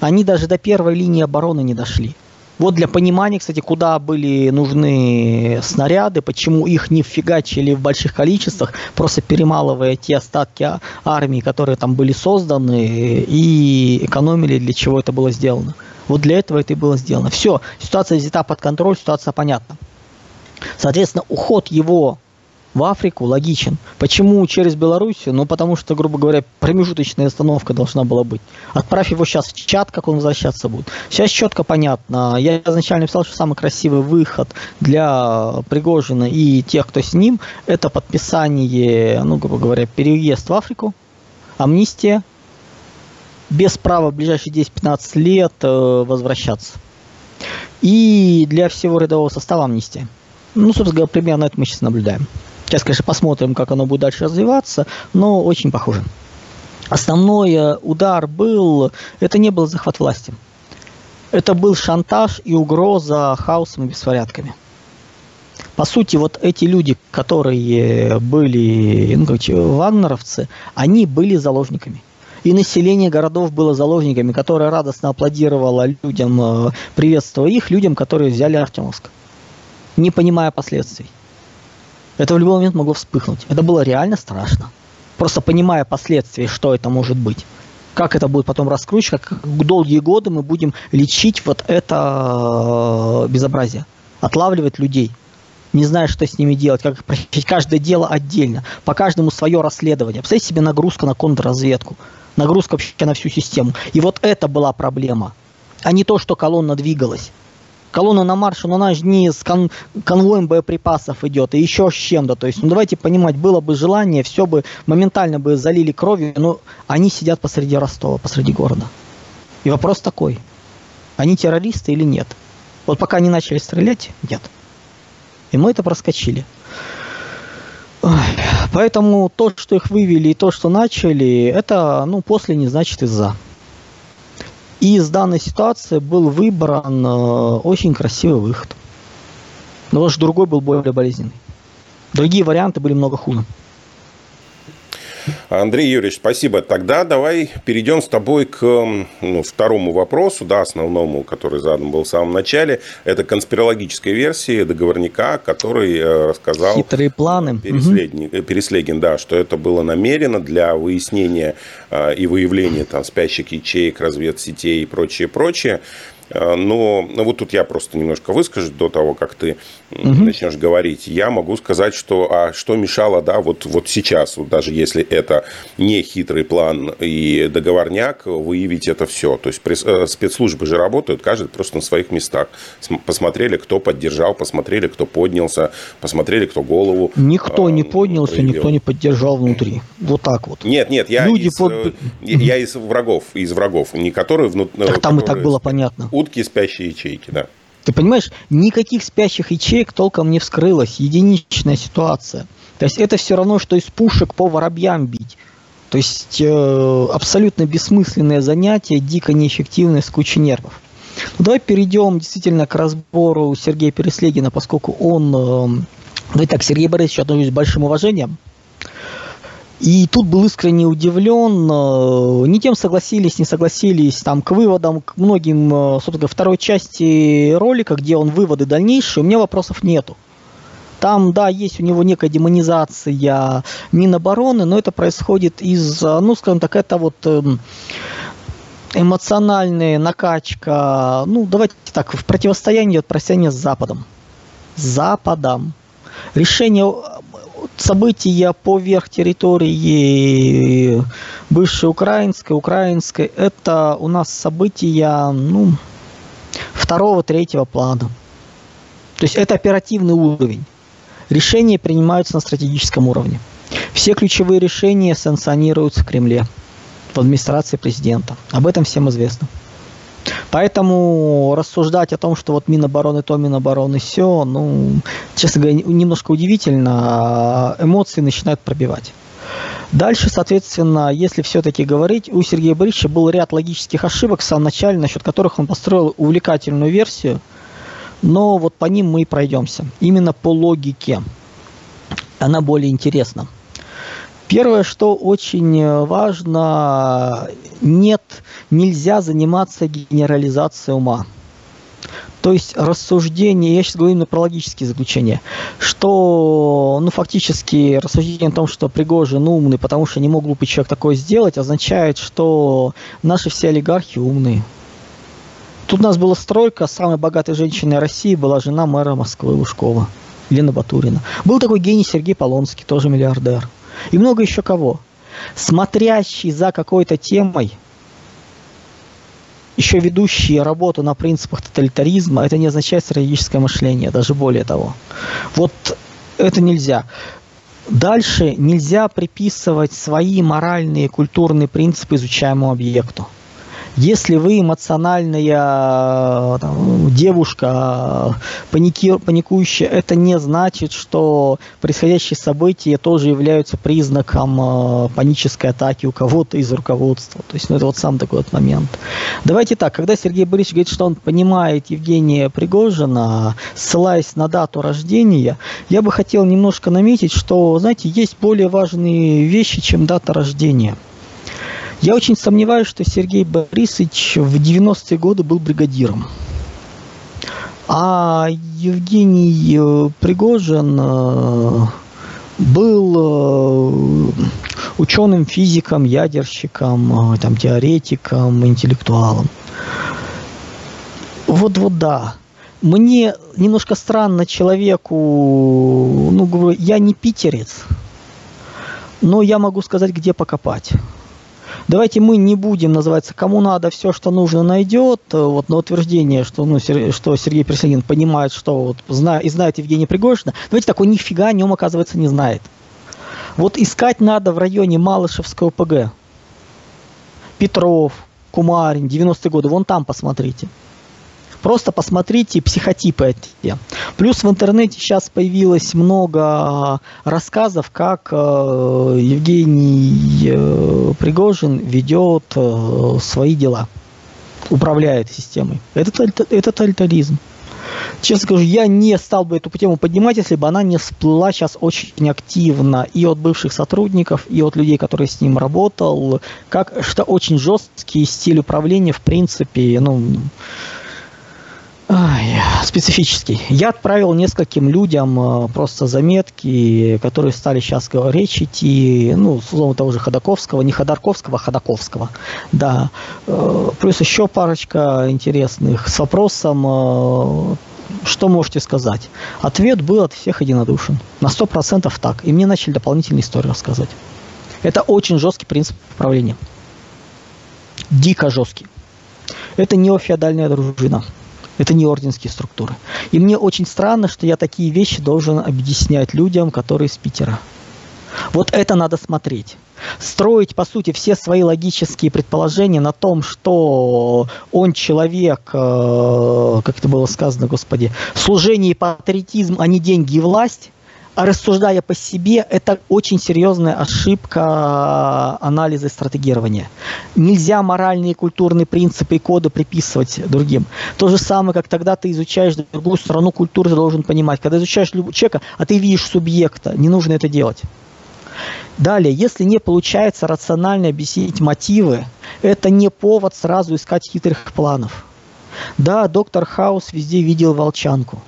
Они даже до первой линии обороны не дошли. Вот для понимания, кстати, куда были нужны снаряды, почему их не фигачили в больших количествах, просто перемалывая те остатки а, армии, которые там были созданы, и экономили, для чего это было сделано. Вот для этого это и было сделано. Все, ситуация взята под контроль, ситуация понятна. Соответственно, уход его в Африку логичен. Почему через Белоруссию? Ну, потому что, грубо говоря, промежуточная остановка должна была быть. Отправь его сейчас в чат, как он возвращаться будет. Сейчас четко понятно. Я изначально писал, что самый красивый выход для Пригожина и тех, кто с ним, это подписание, ну, грубо говоря, переезд в Африку, амнистия, без права в ближайшие 10-15 лет э, возвращаться. И для всего рядового состава амнистия. Ну, собственно говоря, примерно это мы сейчас наблюдаем. Сейчас, конечно, посмотрим, как оно будет дальше развиваться, но очень похоже. Основной э, удар был, это не был захват власти. Это был шантаж и угроза хаосом и беспорядками. По сути, вот эти люди, которые были ну, короче, вагнеровцы, они были заложниками. И население городов было заложниками, которое радостно аплодировало людям, э, приветствуя их, людям, которые взяли Артемовск, не понимая последствий. Это в любой момент могло вспыхнуть. Это было реально страшно. Просто понимая последствия, что это может быть. Как это будет потом раскручивать, как долгие годы мы будем лечить вот это э, безобразие. Отлавливать людей. Не зная, что с ними делать, как прочесть каждое дело отдельно. По каждому свое расследование. Представьте себе нагрузка на контрразведку. Нагрузка вообще на всю систему. И вот это была проблема. А не то, что колонна двигалась колонна на марше, но она же не с кон конвоем боеприпасов идет, и еще с чем-то. То есть, ну давайте понимать, было бы желание, все бы моментально бы залили кровью, но они сидят посреди Ростова, посреди города. И вопрос такой, они террористы или нет? Вот пока они начали стрелять, нет. И мы это проскочили. Поэтому то, что их вывели, и то, что начали, это, ну, после не значит из-за. И из данной ситуации был выбран э, очень красивый выход. Но уж другой был более болезненный. Другие варианты были много хуже. Андрей Юрьевич, спасибо. Тогда давай перейдем с тобой к ну, второму вопросу, да, основному, который задан был в самом начале. Это конспирологическая версия договорника, который э, рассказал... Хитрые планы. Переслегин, угу. Переслегин, да, что это было намерено для выяснения э, и выявления там спящих ячеек, разведсетей и прочее, прочее. Э, но ну, вот тут я просто немножко выскажу до того, как ты угу. начнешь говорить. Я могу сказать, что а что мешало, да, вот, вот сейчас, вот даже если это не хитрый план и договорняк, выявить это все. То есть э, спецслужбы же работают, каждый просто на своих местах. Посмотрели, кто поддержал, посмотрели, кто поднялся, посмотрели, кто голову. Никто не поднялся, проявил. никто не поддержал внутри. Вот так вот. Нет, нет, я, Люди из, под... я из врагов, из врагов, не которые внутри. Так там и так было понятно утки спящие ячейки, да. Ты понимаешь, никаких спящих ячеек толком не вскрылось. Единичная ситуация. То есть это все равно, что из пушек по воробьям бить. То есть э, абсолютно бессмысленное занятие, дико неэффективное, с кучей нервов. Ну, давай перейдем действительно к разбору Сергея Переслегина, поскольку он... Э, давайте так, Сергей Борисович отношусь с большим уважением. И тут был искренне удивлен, э, не тем согласились, не согласились, там, к выводам, к многим, э, собственно, второй части ролика, где он выводы дальнейшие, у меня вопросов нету. Там, да, есть у него некая демонизация Минобороны, но это происходит из, э, ну, скажем так, это вот эм, эмоциональная накачка, ну, давайте так, в противостоянии от противостояния с Западом. С Западом. Решение события поверх территории бывшей украинской, украинской, это у нас события, ну, второго, третьего плана. То есть это оперативный уровень. Решения принимаются на стратегическом уровне. Все ключевые решения санкционируются в Кремле, в администрации президента. Об этом всем известно. Поэтому рассуждать о том, что вот Минобороны то, Минобороны все, ну, честно говоря, немножко удивительно, а эмоции начинают пробивать. Дальше, соответственно, если все-таки говорить, у Сергея Борисовича был ряд логических ошибок в самом начале, насчет которых он построил увлекательную версию, но вот по ним мы и пройдемся. Именно по логике. Она более интересна. Первое, что очень э, важно, нет, нельзя заниматься генерализацией ума. То есть рассуждение, я сейчас говорю именно про логические заключения, что, ну, фактически рассуждение о том, что Пригожин умный, потому что не мог глупый человек такое сделать, означает, что наши все олигархи умные. Тут у нас была стройка, самой богатой женщиной России была жена мэра Москвы Лужкова, Лена Батурина. Был такой гений Сергей Полонский, тоже миллиардер и много еще кого. Смотрящий за какой-то темой, еще ведущие работу на принципах тоталитаризма, это не означает стратегическое мышление, даже более того. Вот это нельзя. Дальше нельзя приписывать свои моральные и культурные принципы изучаемому объекту. Если вы эмоциональная там, девушка, паники, паникующая, это не значит, что происходящие события тоже являются признаком э, панической атаки у кого-то из руководства. То есть, ну, это вот сам такой вот момент. Давайте так, когда Сергей Борисович говорит, что он понимает Евгения Пригожина, ссылаясь на дату рождения, я бы хотел немножко наметить, что, знаете, есть более важные вещи, чем дата рождения – я очень сомневаюсь, что Сергей Борисович в 90-е годы был бригадиром. А Евгений э, Пригожин э, был э, ученым, физиком, ядерщиком, там, теоретиком, интеллектуалом. Вот, вот да. Мне немножко странно человеку, ну, говорю, я не питерец, но я могу сказать, где покопать. Давайте мы не будем, называется, кому надо, все, что нужно, найдет. Вот на утверждение, что, ну, что Сергей Преслегин понимает, что вот, зна, и знает Евгения Пригожина. Давайте так, он нифига о нем, оказывается, не знает. Вот искать надо в районе Малышевского ПГ. Петров, Кумарин, 90-е годы, вон там посмотрите. Просто посмотрите психотипы эти. Плюс в интернете сейчас появилось много рассказов, как э, Евгений э, Пригожин ведет э, свои дела, управляет системой. Это, это тоталитаризм. Честно скажу, я не стал бы эту тему поднимать, если бы она не всплыла сейчас очень активно и от бывших сотрудников, и от людей, которые с ним работал, как что очень жесткий стиль управления, в принципе, ну, специфический. Я отправил нескольким людям э, просто заметки, которые стали сейчас речь идти, ну, словом того же Ходаковского, не Ходорковского, а Ходаковского, да. Э, плюс еще парочка интересных с вопросом, э, что можете сказать? Ответ был от всех единодушен. На 100% так. И мне начали дополнительные истории рассказывать. Это очень жесткий принцип управления. Дико жесткий. Это неофеодальная дружина. Это не орденские структуры. И мне очень странно, что я такие вещи должен объяснять людям, которые из Питера. Вот это надо смотреть. Строить, по сути, все свои логические предположения на том, что он человек, э, как это было сказано, господи, служение и патриотизм, а не деньги и власть, рассуждая по себе, это очень серьезная ошибка анализа и стратегирования. Нельзя моральные и культурные принципы и коды приписывать другим. То же самое, как тогда ты изучаешь другую страну культуры, ты должен понимать. Когда изучаешь человека, а ты видишь субъекта, не нужно это делать. Далее, если не получается рационально объяснить мотивы, это не повод сразу искать хитрых планов. Да, доктор Хаус везде видел волчанку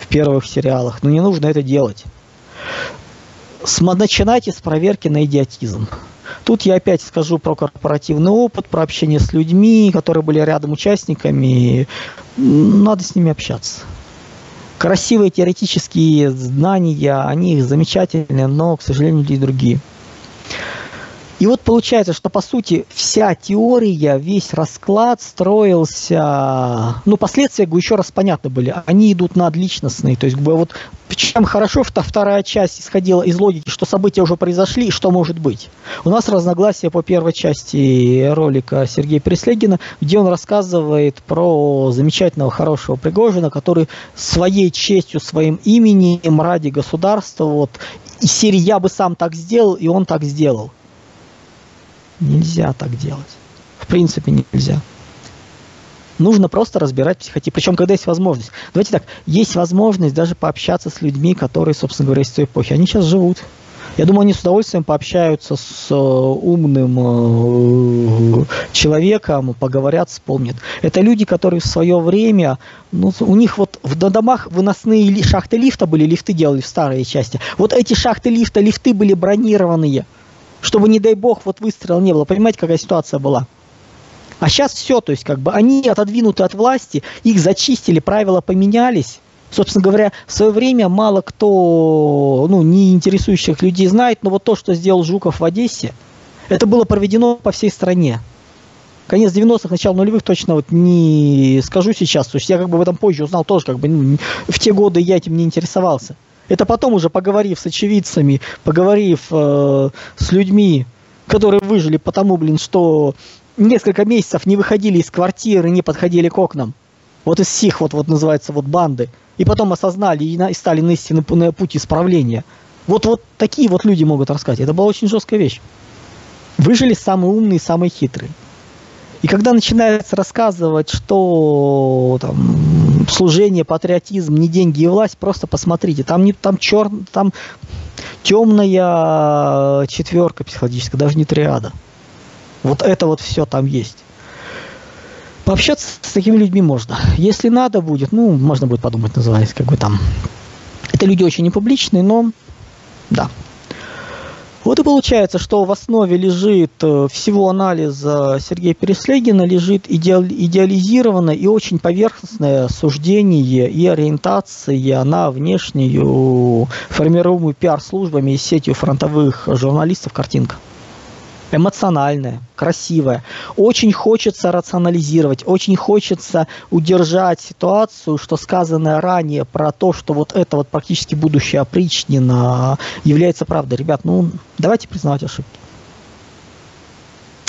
в первых сериалах, но не нужно это делать начинайте с проверки на идиотизм. Тут я опять скажу про корпоративный опыт, про общение с людьми, которые были рядом участниками. Надо с ними общаться. Красивые теоретические знания, они замечательные, но, к сожалению, люди другие. И вот получается, что по сути вся теория, весь расклад строился, ну последствия, еще раз понятны были, они идут над личностные, то есть вот чем хорошо вторая часть исходила из логики, что события уже произошли и что может быть. У нас разногласия по первой части ролика Сергея Преслегина, где он рассказывает про замечательного, хорошего Пригожина, который своей честью, своим именем ради государства, вот, и серии «Я бы сам так сделал», и он так сделал. Нельзя так делать. В принципе, нельзя. Нужно просто разбирать психотип. Причем, когда есть возможность. Давайте так, есть возможность даже пообщаться с людьми, которые, собственно говоря, из той эпохи. Они сейчас живут. Я думаю, они с удовольствием пообщаются с э, умным э, человеком, поговорят, вспомнят. Это люди, которые в свое время, ну, у них вот в домах выносные шахты лифта были, лифты делали в старые части. Вот эти шахты лифта, лифты были бронированные чтобы, не дай бог, вот выстрела не было. Понимаете, какая ситуация была? А сейчас все, то есть как бы они отодвинуты от власти, их зачистили, правила поменялись. Собственно говоря, в свое время мало кто, ну, не интересующих людей знает, но вот то, что сделал Жуков в Одессе, это было проведено по всей стране. Конец 90-х, начало нулевых точно вот не скажу сейчас. То есть я как бы в этом позже узнал тоже, как бы ну, в те годы я этим не интересовался. Это потом уже поговорив с очевидцами, поговорив э, с людьми, которые выжили потому, блин, что несколько месяцев не выходили из квартиры, не подходили к окнам. Вот из всех вот, вот называется вот банды. И потом осознали и, на, и стали на истинный путь исправления. Вот, вот такие вот люди могут рассказать. Это была очень жесткая вещь. Выжили самые умные, самые хитрые. И когда начинается рассказывать, что там, служение, патриотизм, не деньги и власть, просто посмотрите, там не там чер, там темная четверка психологическая, даже не триада. Вот это вот все там есть. Пообщаться с такими людьми можно. Если надо будет, ну, можно будет подумать, называется, как бы там. Это люди очень непубличные, но да, вот и получается, что в основе лежит э, всего анализа Сергея Переслегина лежит идеализированное и очень поверхностное суждение и ориентация на внешнюю формируемую пиар-службами и сетью фронтовых журналистов картинка эмоциональная, красивая. Очень хочется рационализировать, очень хочется удержать ситуацию, что сказанное ранее про то, что вот это вот практически будущее опричнина является правдой. Ребят, ну давайте признавать ошибки.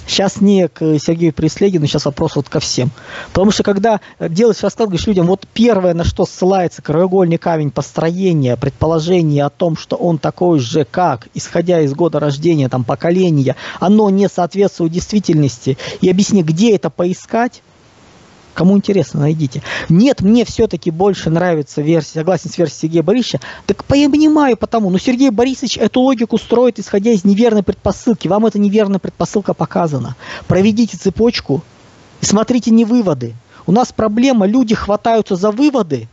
Сейчас не к Сергею Преслегину, сейчас вопрос вот ко всем. Потому что когда делаешь расклад, говоришь людям, вот первое, на что ссылается краеугольный камень построения, предположение о том, что он такой же, как, исходя из года рождения, там, поколения, оно не соответствует действительности, и объясни, где это поискать, Кому интересно, найдите. Нет, мне все-таки больше нравится версия, согласен с версией Сергея Борисовича. Так я понимаю потому, но Сергей Борисович эту логику строит, исходя из неверной предпосылки. Вам эта неверная предпосылка показана. Проведите цепочку и смотрите не выводы. У нас проблема, люди хватаются за выводы,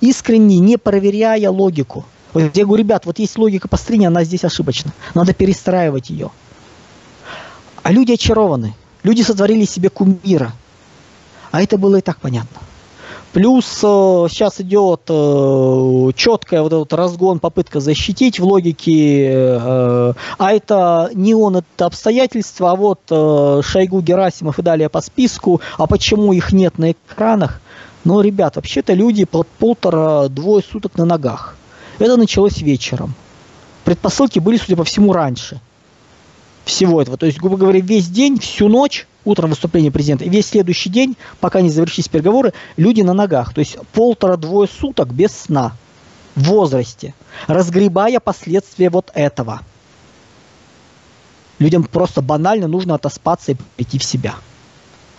искренне не проверяя логику. Вот я говорю, ребят, вот есть логика построения, она здесь ошибочна. Надо перестраивать ее. А люди очарованы. Люди сотворили себе кумира – а это было и так понятно. Плюс э, сейчас идет э, четкая вот этот разгон, попытка защитить в логике, э, а это не он, это обстоятельства, а вот Шойгу, Герасимов и далее по списку, а почему их нет на экранах? Ну, ребят, вообще-то люди пол полтора-двое суток на ногах. Это началось вечером. Предпосылки были, судя по всему, раньше всего этого. То есть, грубо говоря, весь день, всю ночь утром выступление президента, и весь следующий день, пока не завершились переговоры, люди на ногах. То есть полтора-двое суток без сна в возрасте, разгребая последствия вот этого. Людям просто банально нужно отоспаться и прийти в себя.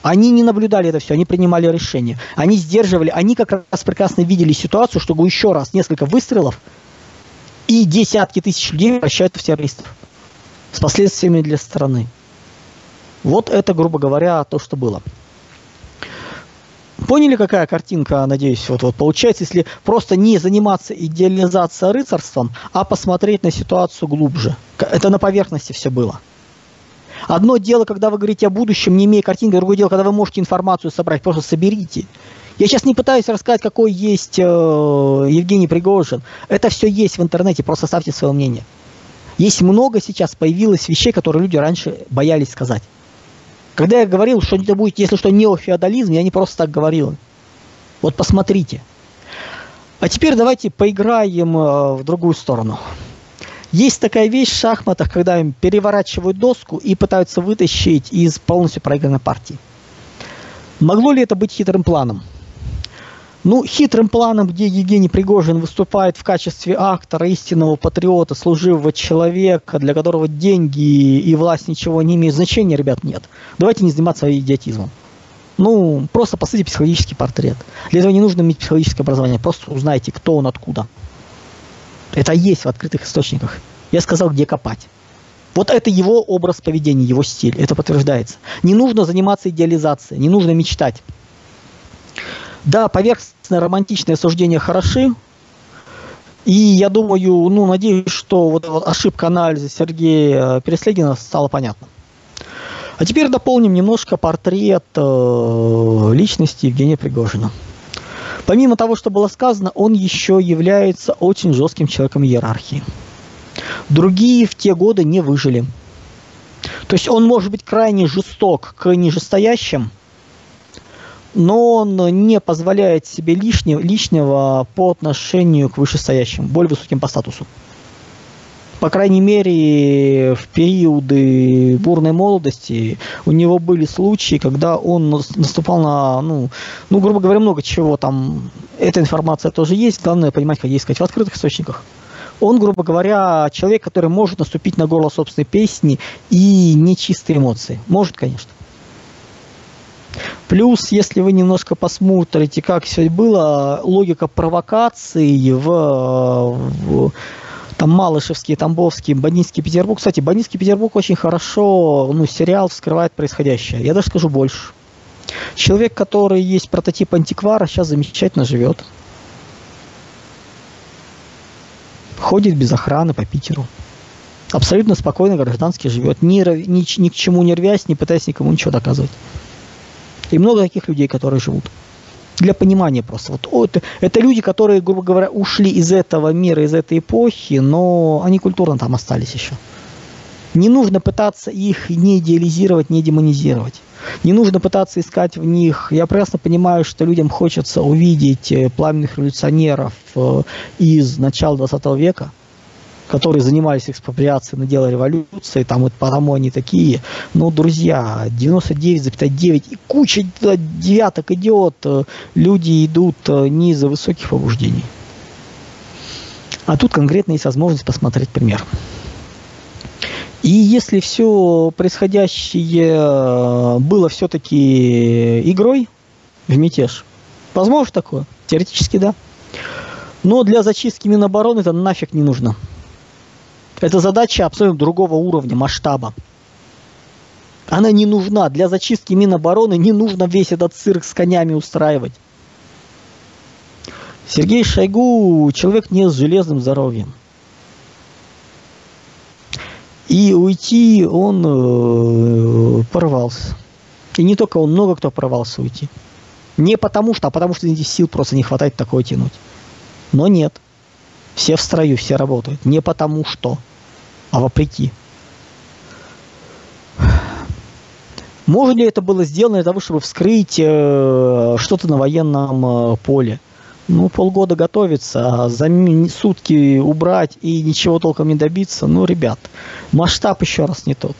Они не наблюдали это все, они принимали решения. Они сдерживали, они как раз прекрасно видели ситуацию, чтобы еще раз несколько выстрелов и десятки тысяч людей превращают в террористов. С последствиями для страны. Вот это, грубо говоря, то, что было. Поняли, какая картинка, надеюсь, вот, вот получается, если просто не заниматься идеализацией рыцарством, а посмотреть на ситуацию глубже. Это на поверхности все было. Одно дело, когда вы говорите о будущем, не имея картинки, другое дело, когда вы можете информацию собрать, просто соберите. Я сейчас не пытаюсь рассказать, какой есть э, Евгений Пригожин. Это все есть в интернете, просто ставьте свое мнение. Есть много сейчас появилось вещей, которые люди раньше боялись сказать. Когда я говорил, что это будет, если что, неофеодализм, я не просто так говорил. Вот посмотрите. А теперь давайте поиграем э, в другую сторону. Есть такая вещь в шахматах, когда им переворачивают доску и пытаются вытащить из полностью проигранной партии. Могло ли это быть хитрым планом? Ну, хитрым планом, где Евгений Пригожин выступает в качестве актора, истинного патриота, служивого человека, для которого деньги и власть ничего не имеют значения, ребят, нет. Давайте не заниматься идиотизмом. Ну, просто посмотрите психологический портрет. Для этого не нужно иметь психологическое образование, просто узнайте, кто он, откуда. Это есть в открытых источниках. Я сказал, где копать. Вот это его образ поведения, его стиль, это подтверждается. Не нужно заниматься идеализацией, не нужно мечтать. Да, поверхностное романтичное суждения хороши. И я думаю, ну, надеюсь, что вот, ошибка анализа Сергея Переслегина стала понятна. А теперь дополним немножко портрет э, личности Евгения Пригожина. Помимо того, что было сказано, он еще является очень жестким человеком иерархии. Другие в те годы не выжили. То есть он может быть крайне жесток к нижестоящим – но он не позволяет себе лишнего, лишнего по отношению к вышестоящим, более высоким по статусу. По крайней мере, в периоды бурной молодости у него были случаи, когда он наступал на, ну, ну, грубо говоря, много чего там. Эта информация тоже есть, главное понимать, как искать в открытых источниках. Он, грубо говоря, человек, который может наступить на горло собственной песни и нечистые эмоции. Может, конечно. Плюс, если вы немножко посмотрите, как все было, логика провокации в, в там Малышевский, Тамбовский, Бандитский Петербург. Кстати, Бандитский Петербург очень хорошо, ну, сериал вскрывает происходящее. Я даже скажу больше. Человек, который есть прототип антиквара, сейчас замечательно живет. Ходит без охраны по Питеру. Абсолютно спокойно гражданский живет. Ни, ни, ни к чему не рвясь, не пытаясь никому ничего доказывать. И много таких людей, которые живут. Для понимания просто. Вот, вот, это люди, которые, грубо говоря, ушли из этого мира, из этой эпохи, но они культурно там остались еще. Не нужно пытаться их не идеализировать, не демонизировать. Не нужно пытаться искать в них. Я прекрасно понимаю, что людям хочется увидеть э, пламенных революционеров э, из начала 20 века – которые занимались экспроприацией на дело революции, там вот потому они такие. Но, друзья, 99,9 и куча девяток идет, э, люди идут э, не из-за высоких побуждений. А тут конкретно есть возможность посмотреть пример. И если все происходящее э, было все-таки игрой, в мятеж. Возможно такое? Теоретически да. Но для зачистки Минобороны это нафиг не нужно. Это задача абсолютно другого уровня, масштаба. Она не нужна. Для зачистки Минобороны не нужно весь этот цирк с конями устраивать. Сергей Шойгу человек не с железным здоровьем. И уйти он э, порвался. И не только он, много кто порвался уйти. Не потому что, а потому что этих сил просто не хватает такое тянуть. Но нет. Все в строю, все работают. Не потому что, а вопреки. Может ли это было сделано для того, чтобы вскрыть э, что-то на военном э, поле? Ну, полгода готовиться, а за сутки убрать и ничего толком не добиться, ну, ребят, масштаб еще раз не тот.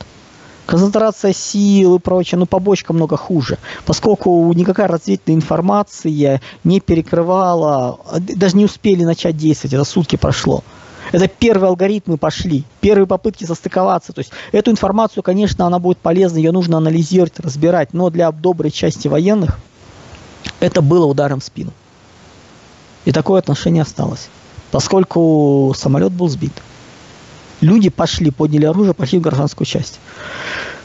Концентрация сил и прочее, ну, побочка много хуже, поскольку никакая разведывательная информация не перекрывала, даже не успели начать действовать, это сутки прошло. Это первые алгоритмы пошли, первые попытки состыковаться. То есть эту информацию, конечно, она будет полезна, ее нужно анализировать, разбирать, но для доброй части военных это было ударом в спину. И такое отношение осталось, поскольку самолет был сбит. Люди пошли, подняли оружие, пошли в гражданскую часть.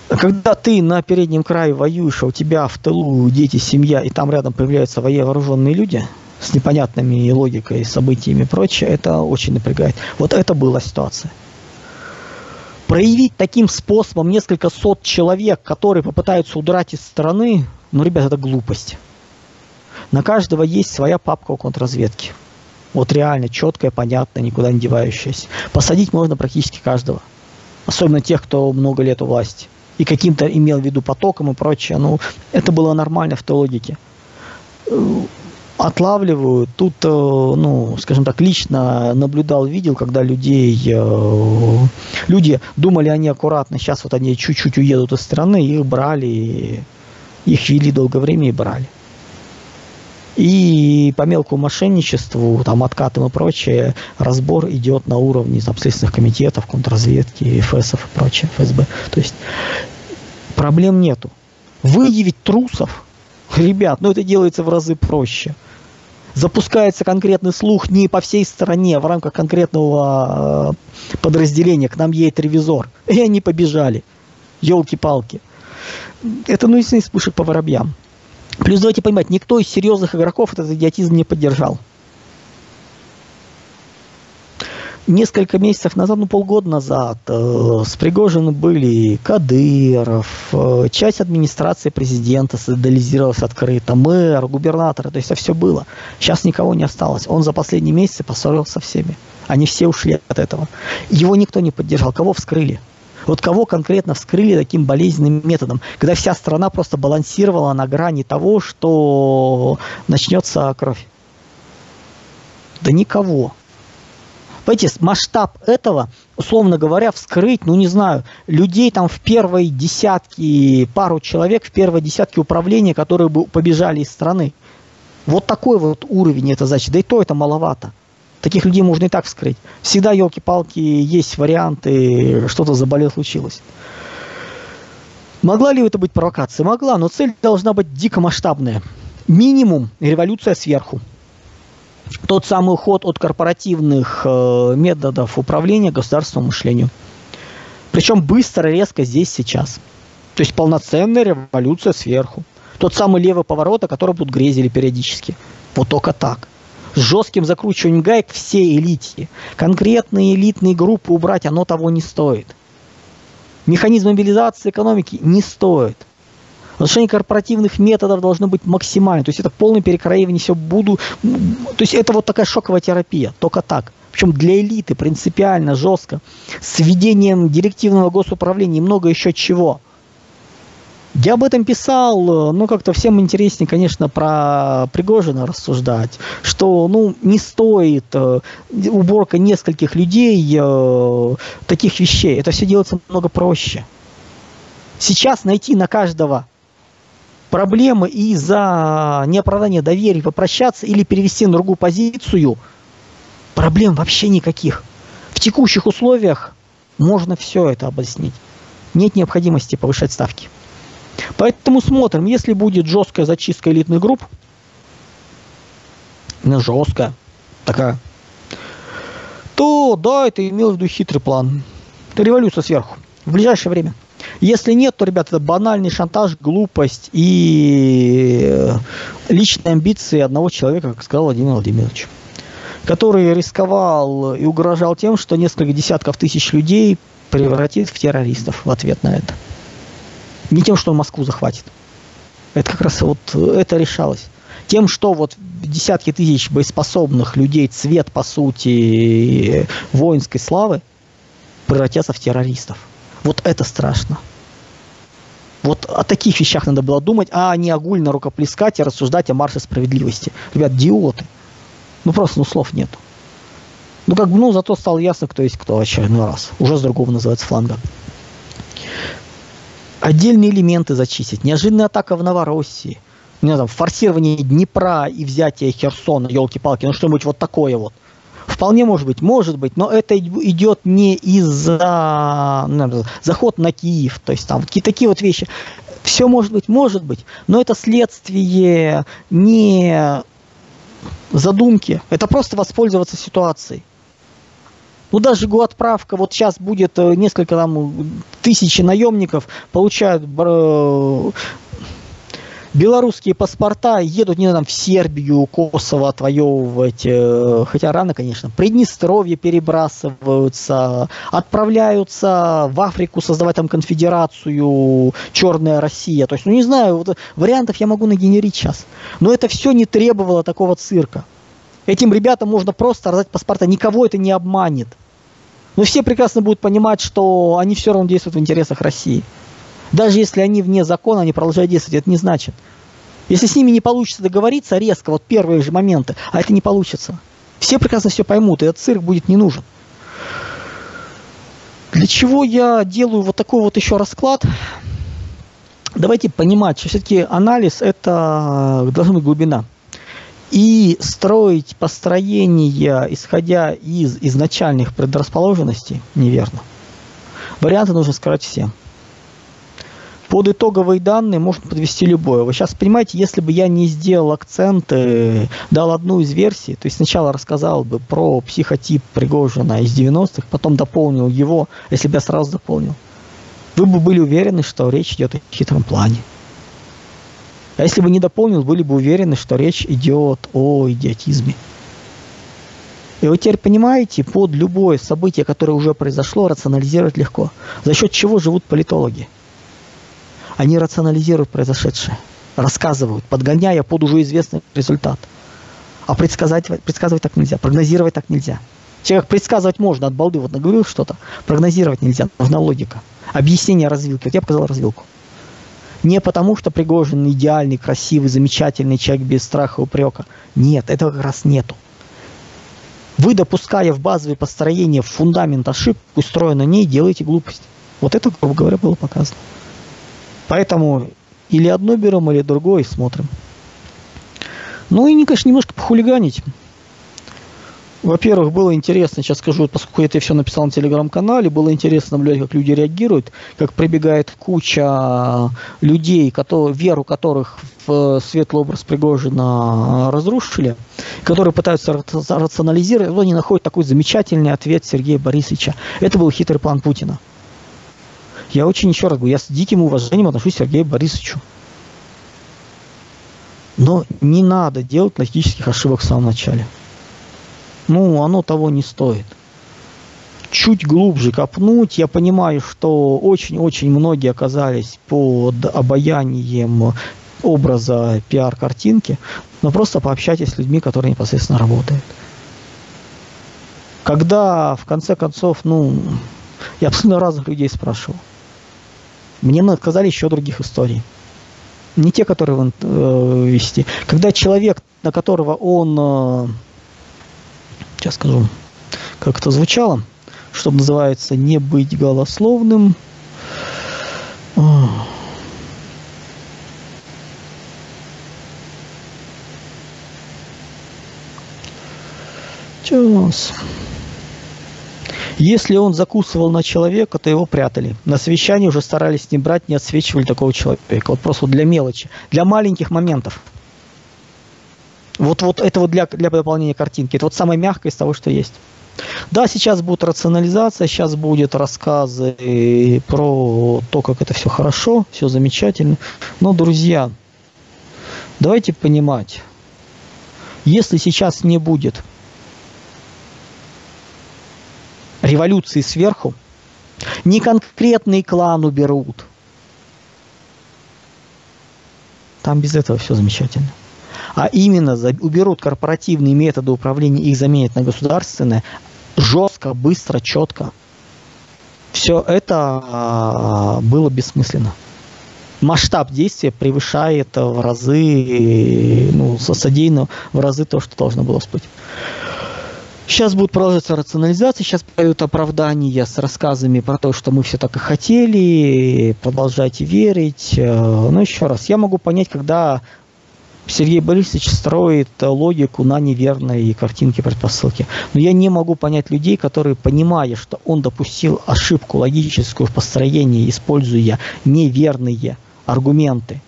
Когда ты на переднем крае воюешь, а у тебя в тылу дети, семья, и там рядом появляются вооруженные люди с непонятными логикой, событиями и прочее, это очень напрягает. Вот это была ситуация. Проявить таким способом несколько сот человек, которые попытаются удрать из страны, ну, ребят, это глупость. На каждого есть своя папка у контрразведки. Вот реально четкая, понятная, никуда не девающаяся. Посадить можно практически каждого. Особенно тех, кто много лет у власти. И каким-то имел в виду потоком и прочее. Ну, это было нормально в той логике. Э, отлавливают. Тут, э, ну, скажем так, лично наблюдал, видел, когда людей, э, люди думали, они аккуратно, сейчас вот они чуть-чуть уедут из страны, их брали, их вели долгое время и брали. И по мелкому мошенничеству, там, откатам и прочее, разбор идет на уровне там, следственных комитетов, контрразведки, ФСов и прочее, ФСБ. То есть проблем нету. Выявить трусов, ребят, ну это делается в разы проще. Запускается конкретный слух не по всей стране, в рамках конкретного э, подразделения. К нам едет ревизор. И они побежали. Елки-палки. Это, ну, если вспышек по воробьям. Плюс давайте понимать, никто из серьезных игроков этот идиотизм не поддержал. Несколько месяцев назад, ну полгода назад, э, с Пригожиным были Кадыров, э, часть администрации президента социализировалась открыто, мэр, губернатор, то есть это все было. Сейчас никого не осталось. Он за последние месяцы поссорился со всеми. Они все ушли от этого. Его никто не поддержал. Кого вскрыли? Вот кого конкретно вскрыли таким болезненным методом, когда вся страна просто балансировала на грани того, что начнется кровь? Да никого. Понимаете, масштаб этого, условно говоря, вскрыть, ну не знаю, людей там в первой десятке, пару человек в первой десятке управления, которые бы побежали из страны. Вот такой вот уровень это значит. Да и то это маловато. Таких людей можно и так вскрыть. Всегда, елки-палки, есть варианты, что-то заболело, случилось. Могла ли это быть провокация? Могла, но цель должна быть дико масштабная. Минимум революция сверху. Тот самый уход от корпоративных э, методов управления государственному мышлению. Причем быстро, резко здесь, сейчас. То есть полноценная революция сверху. Тот самый левый поворот, о котором тут грезили периодически. Вот только так с жестким закручиванием гаек всей элите. Конкретные элитные группы убрать оно того не стоит. Механизм мобилизации экономики не стоит. Отношение корпоративных методов должно быть максимально. То есть это полное перекроивание все буду. То есть это вот такая шоковая терапия. Только так. Причем для элиты принципиально, жестко. С введением директивного госуправления и много еще чего. Я об этом писал, ну, как-то всем интереснее, конечно, про Пригожина рассуждать, что, ну, не стоит э, уборка нескольких людей э, таких вещей. Это все делается много проще. Сейчас найти на каждого проблемы и за неоправдание доверия попрощаться или перевести на другую позицию, проблем вообще никаких. В текущих условиях можно все это объяснить. Нет необходимости повышать ставки. Поэтому смотрим, если будет жесткая зачистка элитных групп, не жесткая, такая, то да, это имел в виду хитрый план. Это революция сверху. В ближайшее время. Если нет, то, ребята, это банальный шантаж, глупость и э, личные амбиции одного человека, как сказал Владимир Владимирович, который рисковал и угрожал тем, что несколько десятков тысяч людей превратит в террористов в ответ на это. Не тем, что он Москву захватит. Это как раз вот это решалось. Тем, что вот десятки тысяч боеспособных людей, цвет, по сути, воинской славы, превратятся в террористов. Вот это страшно. Вот о таких вещах надо было думать, а не огульно рукоплескать и рассуждать о марше справедливости. Ребят, идиоты. Ну просто ну, слов нет. Ну как бы, ну зато стало ясно, кто есть кто очередной раз. Уже с другого называется фланга. Отдельные элементы зачистить. Неожиданная атака в Новороссии. Не знаю, форсирование Днепра и взятие Херсона, елки-палки, ну что-нибудь вот такое вот. Вполне может быть, может быть, но это идет не из-за ну, заход на Киев, то есть там какие-то такие вот вещи. Все может быть, может быть, но это следствие не задумки, это просто воспользоваться ситуацией. Ну даже отправка, вот сейчас будет э, несколько там тысяч наемников, получают белорусские паспорта едут, не знаю, там, в Сербию, Косово отвоевывать, э, хотя рано, конечно, Приднестровье перебрасываются, отправляются в Африку создавать там конфедерацию Черная Россия. То есть, ну не знаю, вот, вариантов я могу нагенерить сейчас. Но это все не требовало такого цирка. Этим ребятам можно просто раздать паспорта, никого это не обманет. Но все прекрасно будут понимать, что они все равно действуют в интересах России. Даже если они вне закона, они продолжают действовать, это не значит. Если с ними не получится договориться резко, вот первые же моменты, а это не получится, все прекрасно все поймут, и этот цирк будет не нужен. Для чего я делаю вот такой вот еще расклад? Давайте понимать, что все-таки анализ это должна быть глубина. И строить построение, исходя из изначальных предрасположенностей, неверно. Варианты нужно сказать всем. Под итоговые данные можно подвести любое. Вы сейчас понимаете, если бы я не сделал акценты, дал одну из версий, то есть сначала рассказал бы про психотип Пригожина из 90-х, потом дополнил его, если бы я сразу дополнил, вы бы были уверены, что речь идет о хитром плане. А если бы не дополнил, были бы уверены, что речь идет о идиотизме. И вы теперь понимаете, под любое событие, которое уже произошло, рационализировать легко. За счет чего живут политологи? Они рационализируют произошедшее, рассказывают, подгоняя под уже известный результат. А предсказать, предсказывать так нельзя, прогнозировать так нельзя. Человек предсказывать можно, от балды вот наговорил что-то, прогнозировать нельзя, нужна логика. Объяснение развилки. Вот я показал развилку. Не потому, что Пригожин идеальный, красивый, замечательный человек без страха и упрека. Нет, этого как раз нету. Вы, допуская в базовые построения в фундамент ошибку, устроенную на ней, делаете глупость. Вот это, грубо говоря, было показано. Поэтому или одно берем, или другое смотрим. Ну и, конечно, немножко похулиганить. Во-первых, было интересно, сейчас скажу, поскольку я это все написал на телеграм-канале, было интересно наблюдать, как люди реагируют, как прибегает куча людей, которые, веру которых в светлый образ Пригожина разрушили, которые пытаются рационализировать, но они находят такой замечательный ответ Сергея Борисовича. Это был хитрый план Путина. Я очень, еще раз говорю, я с диким уважением отношусь к Сергею Борисовичу. Но не надо делать логических ошибок в самом начале. Ну, оно того не стоит. Чуть глубже копнуть, я понимаю, что очень-очень многие оказались под обаянием образа пиар-картинки, но просто пообщайтесь с людьми, которые непосредственно работают. Когда, в конце концов, ну, я абсолютно разных людей спрашивал. Мне отказали еще других историй. Не те, которые он э, вести. Когда человек, на которого он, э, сейчас скажу, как это звучало, что называется, не быть голословным. Сейчас. Если он закусывал на человека, то его прятали. На совещании уже старались не брать, не отсвечивали такого человека. Вот просто для мелочи, для маленьких моментов. Вот, вот это вот для, для дополнения картинки. Это вот самое мягкое из того, что есть. Да, сейчас будет рационализация, сейчас будет рассказы про то, как это все хорошо, все замечательно. Но, друзья, давайте понимать, если сейчас не будет революции сверху, не конкретный клан уберут, там без этого все замечательно а именно уберут корпоративные методы управления и их заменят на государственные, жестко, быстро, четко. Все это а, было бессмысленно. Масштаб действия превышает в разы, ну, содеянно в разы то, что должно было всплыть. Сейчас будет продолжаться рационализация, сейчас поют оправдания с рассказами про то, что мы все так и хотели, продолжайте верить. Э, но еще раз, я могу понять, когда Сергей Борисович строит логику на неверной картинке предпосылки. Но я не могу понять людей, которые, понимая, что он допустил ошибку логическую в построении, используя неверные аргументы,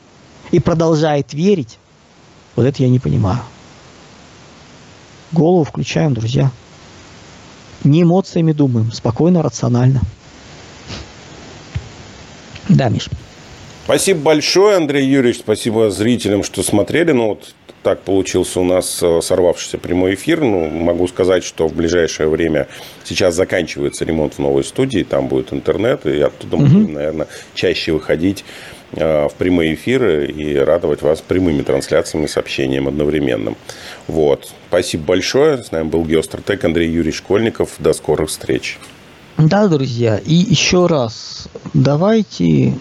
и продолжает верить, вот это я не понимаю. Голову включаем, друзья. Не эмоциями думаем, спокойно, рационально. Да, Миш. Спасибо большое, Андрей Юрьевич. Спасибо зрителям, что смотрели. Ну, вот так получился у нас э, сорвавшийся прямой эфир. Ну, могу сказать, что в ближайшее время сейчас заканчивается ремонт в новой студии. Там будет интернет, и оттуда угу. мы будем, наверное, чаще выходить э, в прямые эфиры и радовать вас прямыми трансляциями, сообщением одновременным. Вот. Спасибо большое. С нами был Геостратег Андрей Юрьевич Школьников. До скорых встреч. Да, друзья. И еще раз, давайте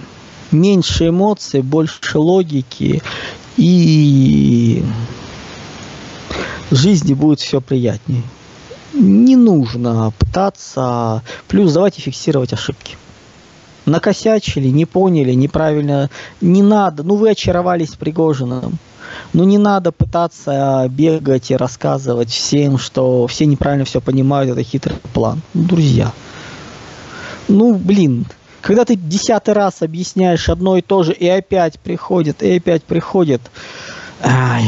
меньше эмоций, больше логики, и жизни будет все приятнее. Не нужно пытаться, плюс давайте фиксировать ошибки. Накосячили, не поняли, неправильно, не надо, ну вы очаровались Пригожиным. Ну не надо пытаться бегать и рассказывать всем, что все неправильно все понимают, это хитрый план. Ну, друзья, ну блин, когда ты десятый раз объясняешь одно и то же, и опять приходит, и опять приходит. Ай.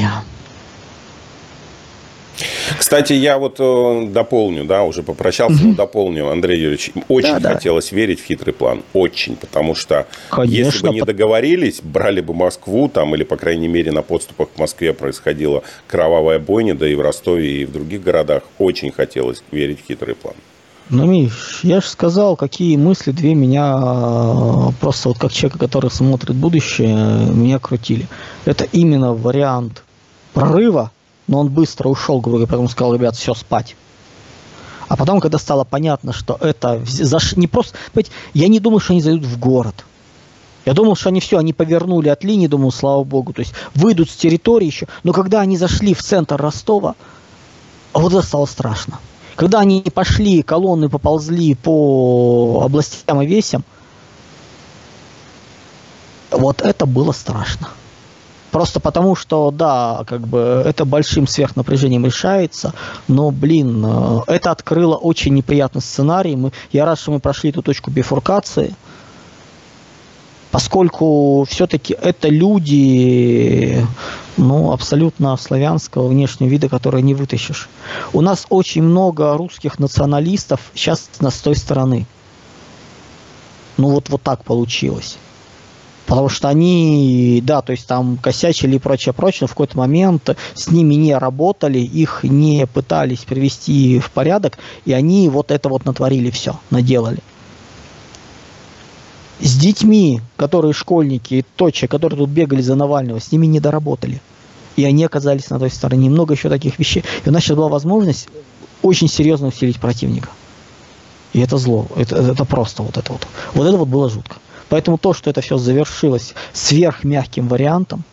Кстати, я вот э, дополню, да, уже попрощался, но дополню, Андрей Юрьевич. Очень да, хотелось да. верить в хитрый план. Очень. Потому что Конечно. если бы не договорились, брали бы Москву, там, или, по крайней мере, на подступах к Москве происходила кровавая бойня, да и в Ростове, и в других городах. Очень хотелось верить в хитрый план. Ну, Миш, я же сказал, какие мысли две меня а, просто вот как человека, который смотрит будущее, меня крутили. Это именно вариант прорыва, но он быстро ушел, говорю, потом сказал, ребят, все, спать. А потом, когда стало понятно, что это заш... не просто... Я не думал, что они зайдут в город. Я думал, что они все, они повернули от линии, думал, слава богу, то есть выйдут с территории еще. Но когда они зашли в центр Ростова, вот это стало страшно. Когда они пошли, колонны поползли по областям и весям, вот это было страшно. Просто потому, что, да, как бы это большим сверхнапряжением решается, но, блин, э, это открыло очень неприятный сценарий. Мы, я рад, что мы прошли эту точку бифуркации – поскольку все-таки это люди ну, абсолютно славянского внешнего вида, которые не вытащишь. У нас очень много русских националистов сейчас с той стороны. Ну вот, вот так получилось. Потому что они, да, то есть там косячили и прочее, прочее, но в какой-то момент с ними не работали, их не пытались привести в порядок, и они вот это вот натворили все, наделали с детьми, которые школьники, и точи, которые тут бегали за Навального, с ними не доработали. И они оказались на той стороне. Много еще таких вещей. И у нас сейчас была возможность очень серьезно усилить противника. И это зло. Это, это просто вот это вот. Вот это вот было жутко. Поэтому то, что это все завершилось сверхмягким вариантом,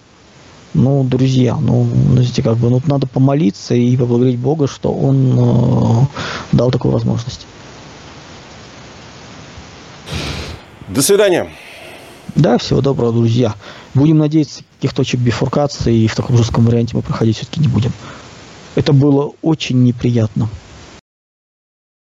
ну, друзья, ну, знаете, как бы, ну, надо помолиться и поблагодарить Бога, что Он э, дал такую возможность. До свидания. Да, всего доброго, друзья. Будем надеяться, каких точек бифуркации и в таком жестком варианте мы проходить все-таки не будем. Это было очень неприятно.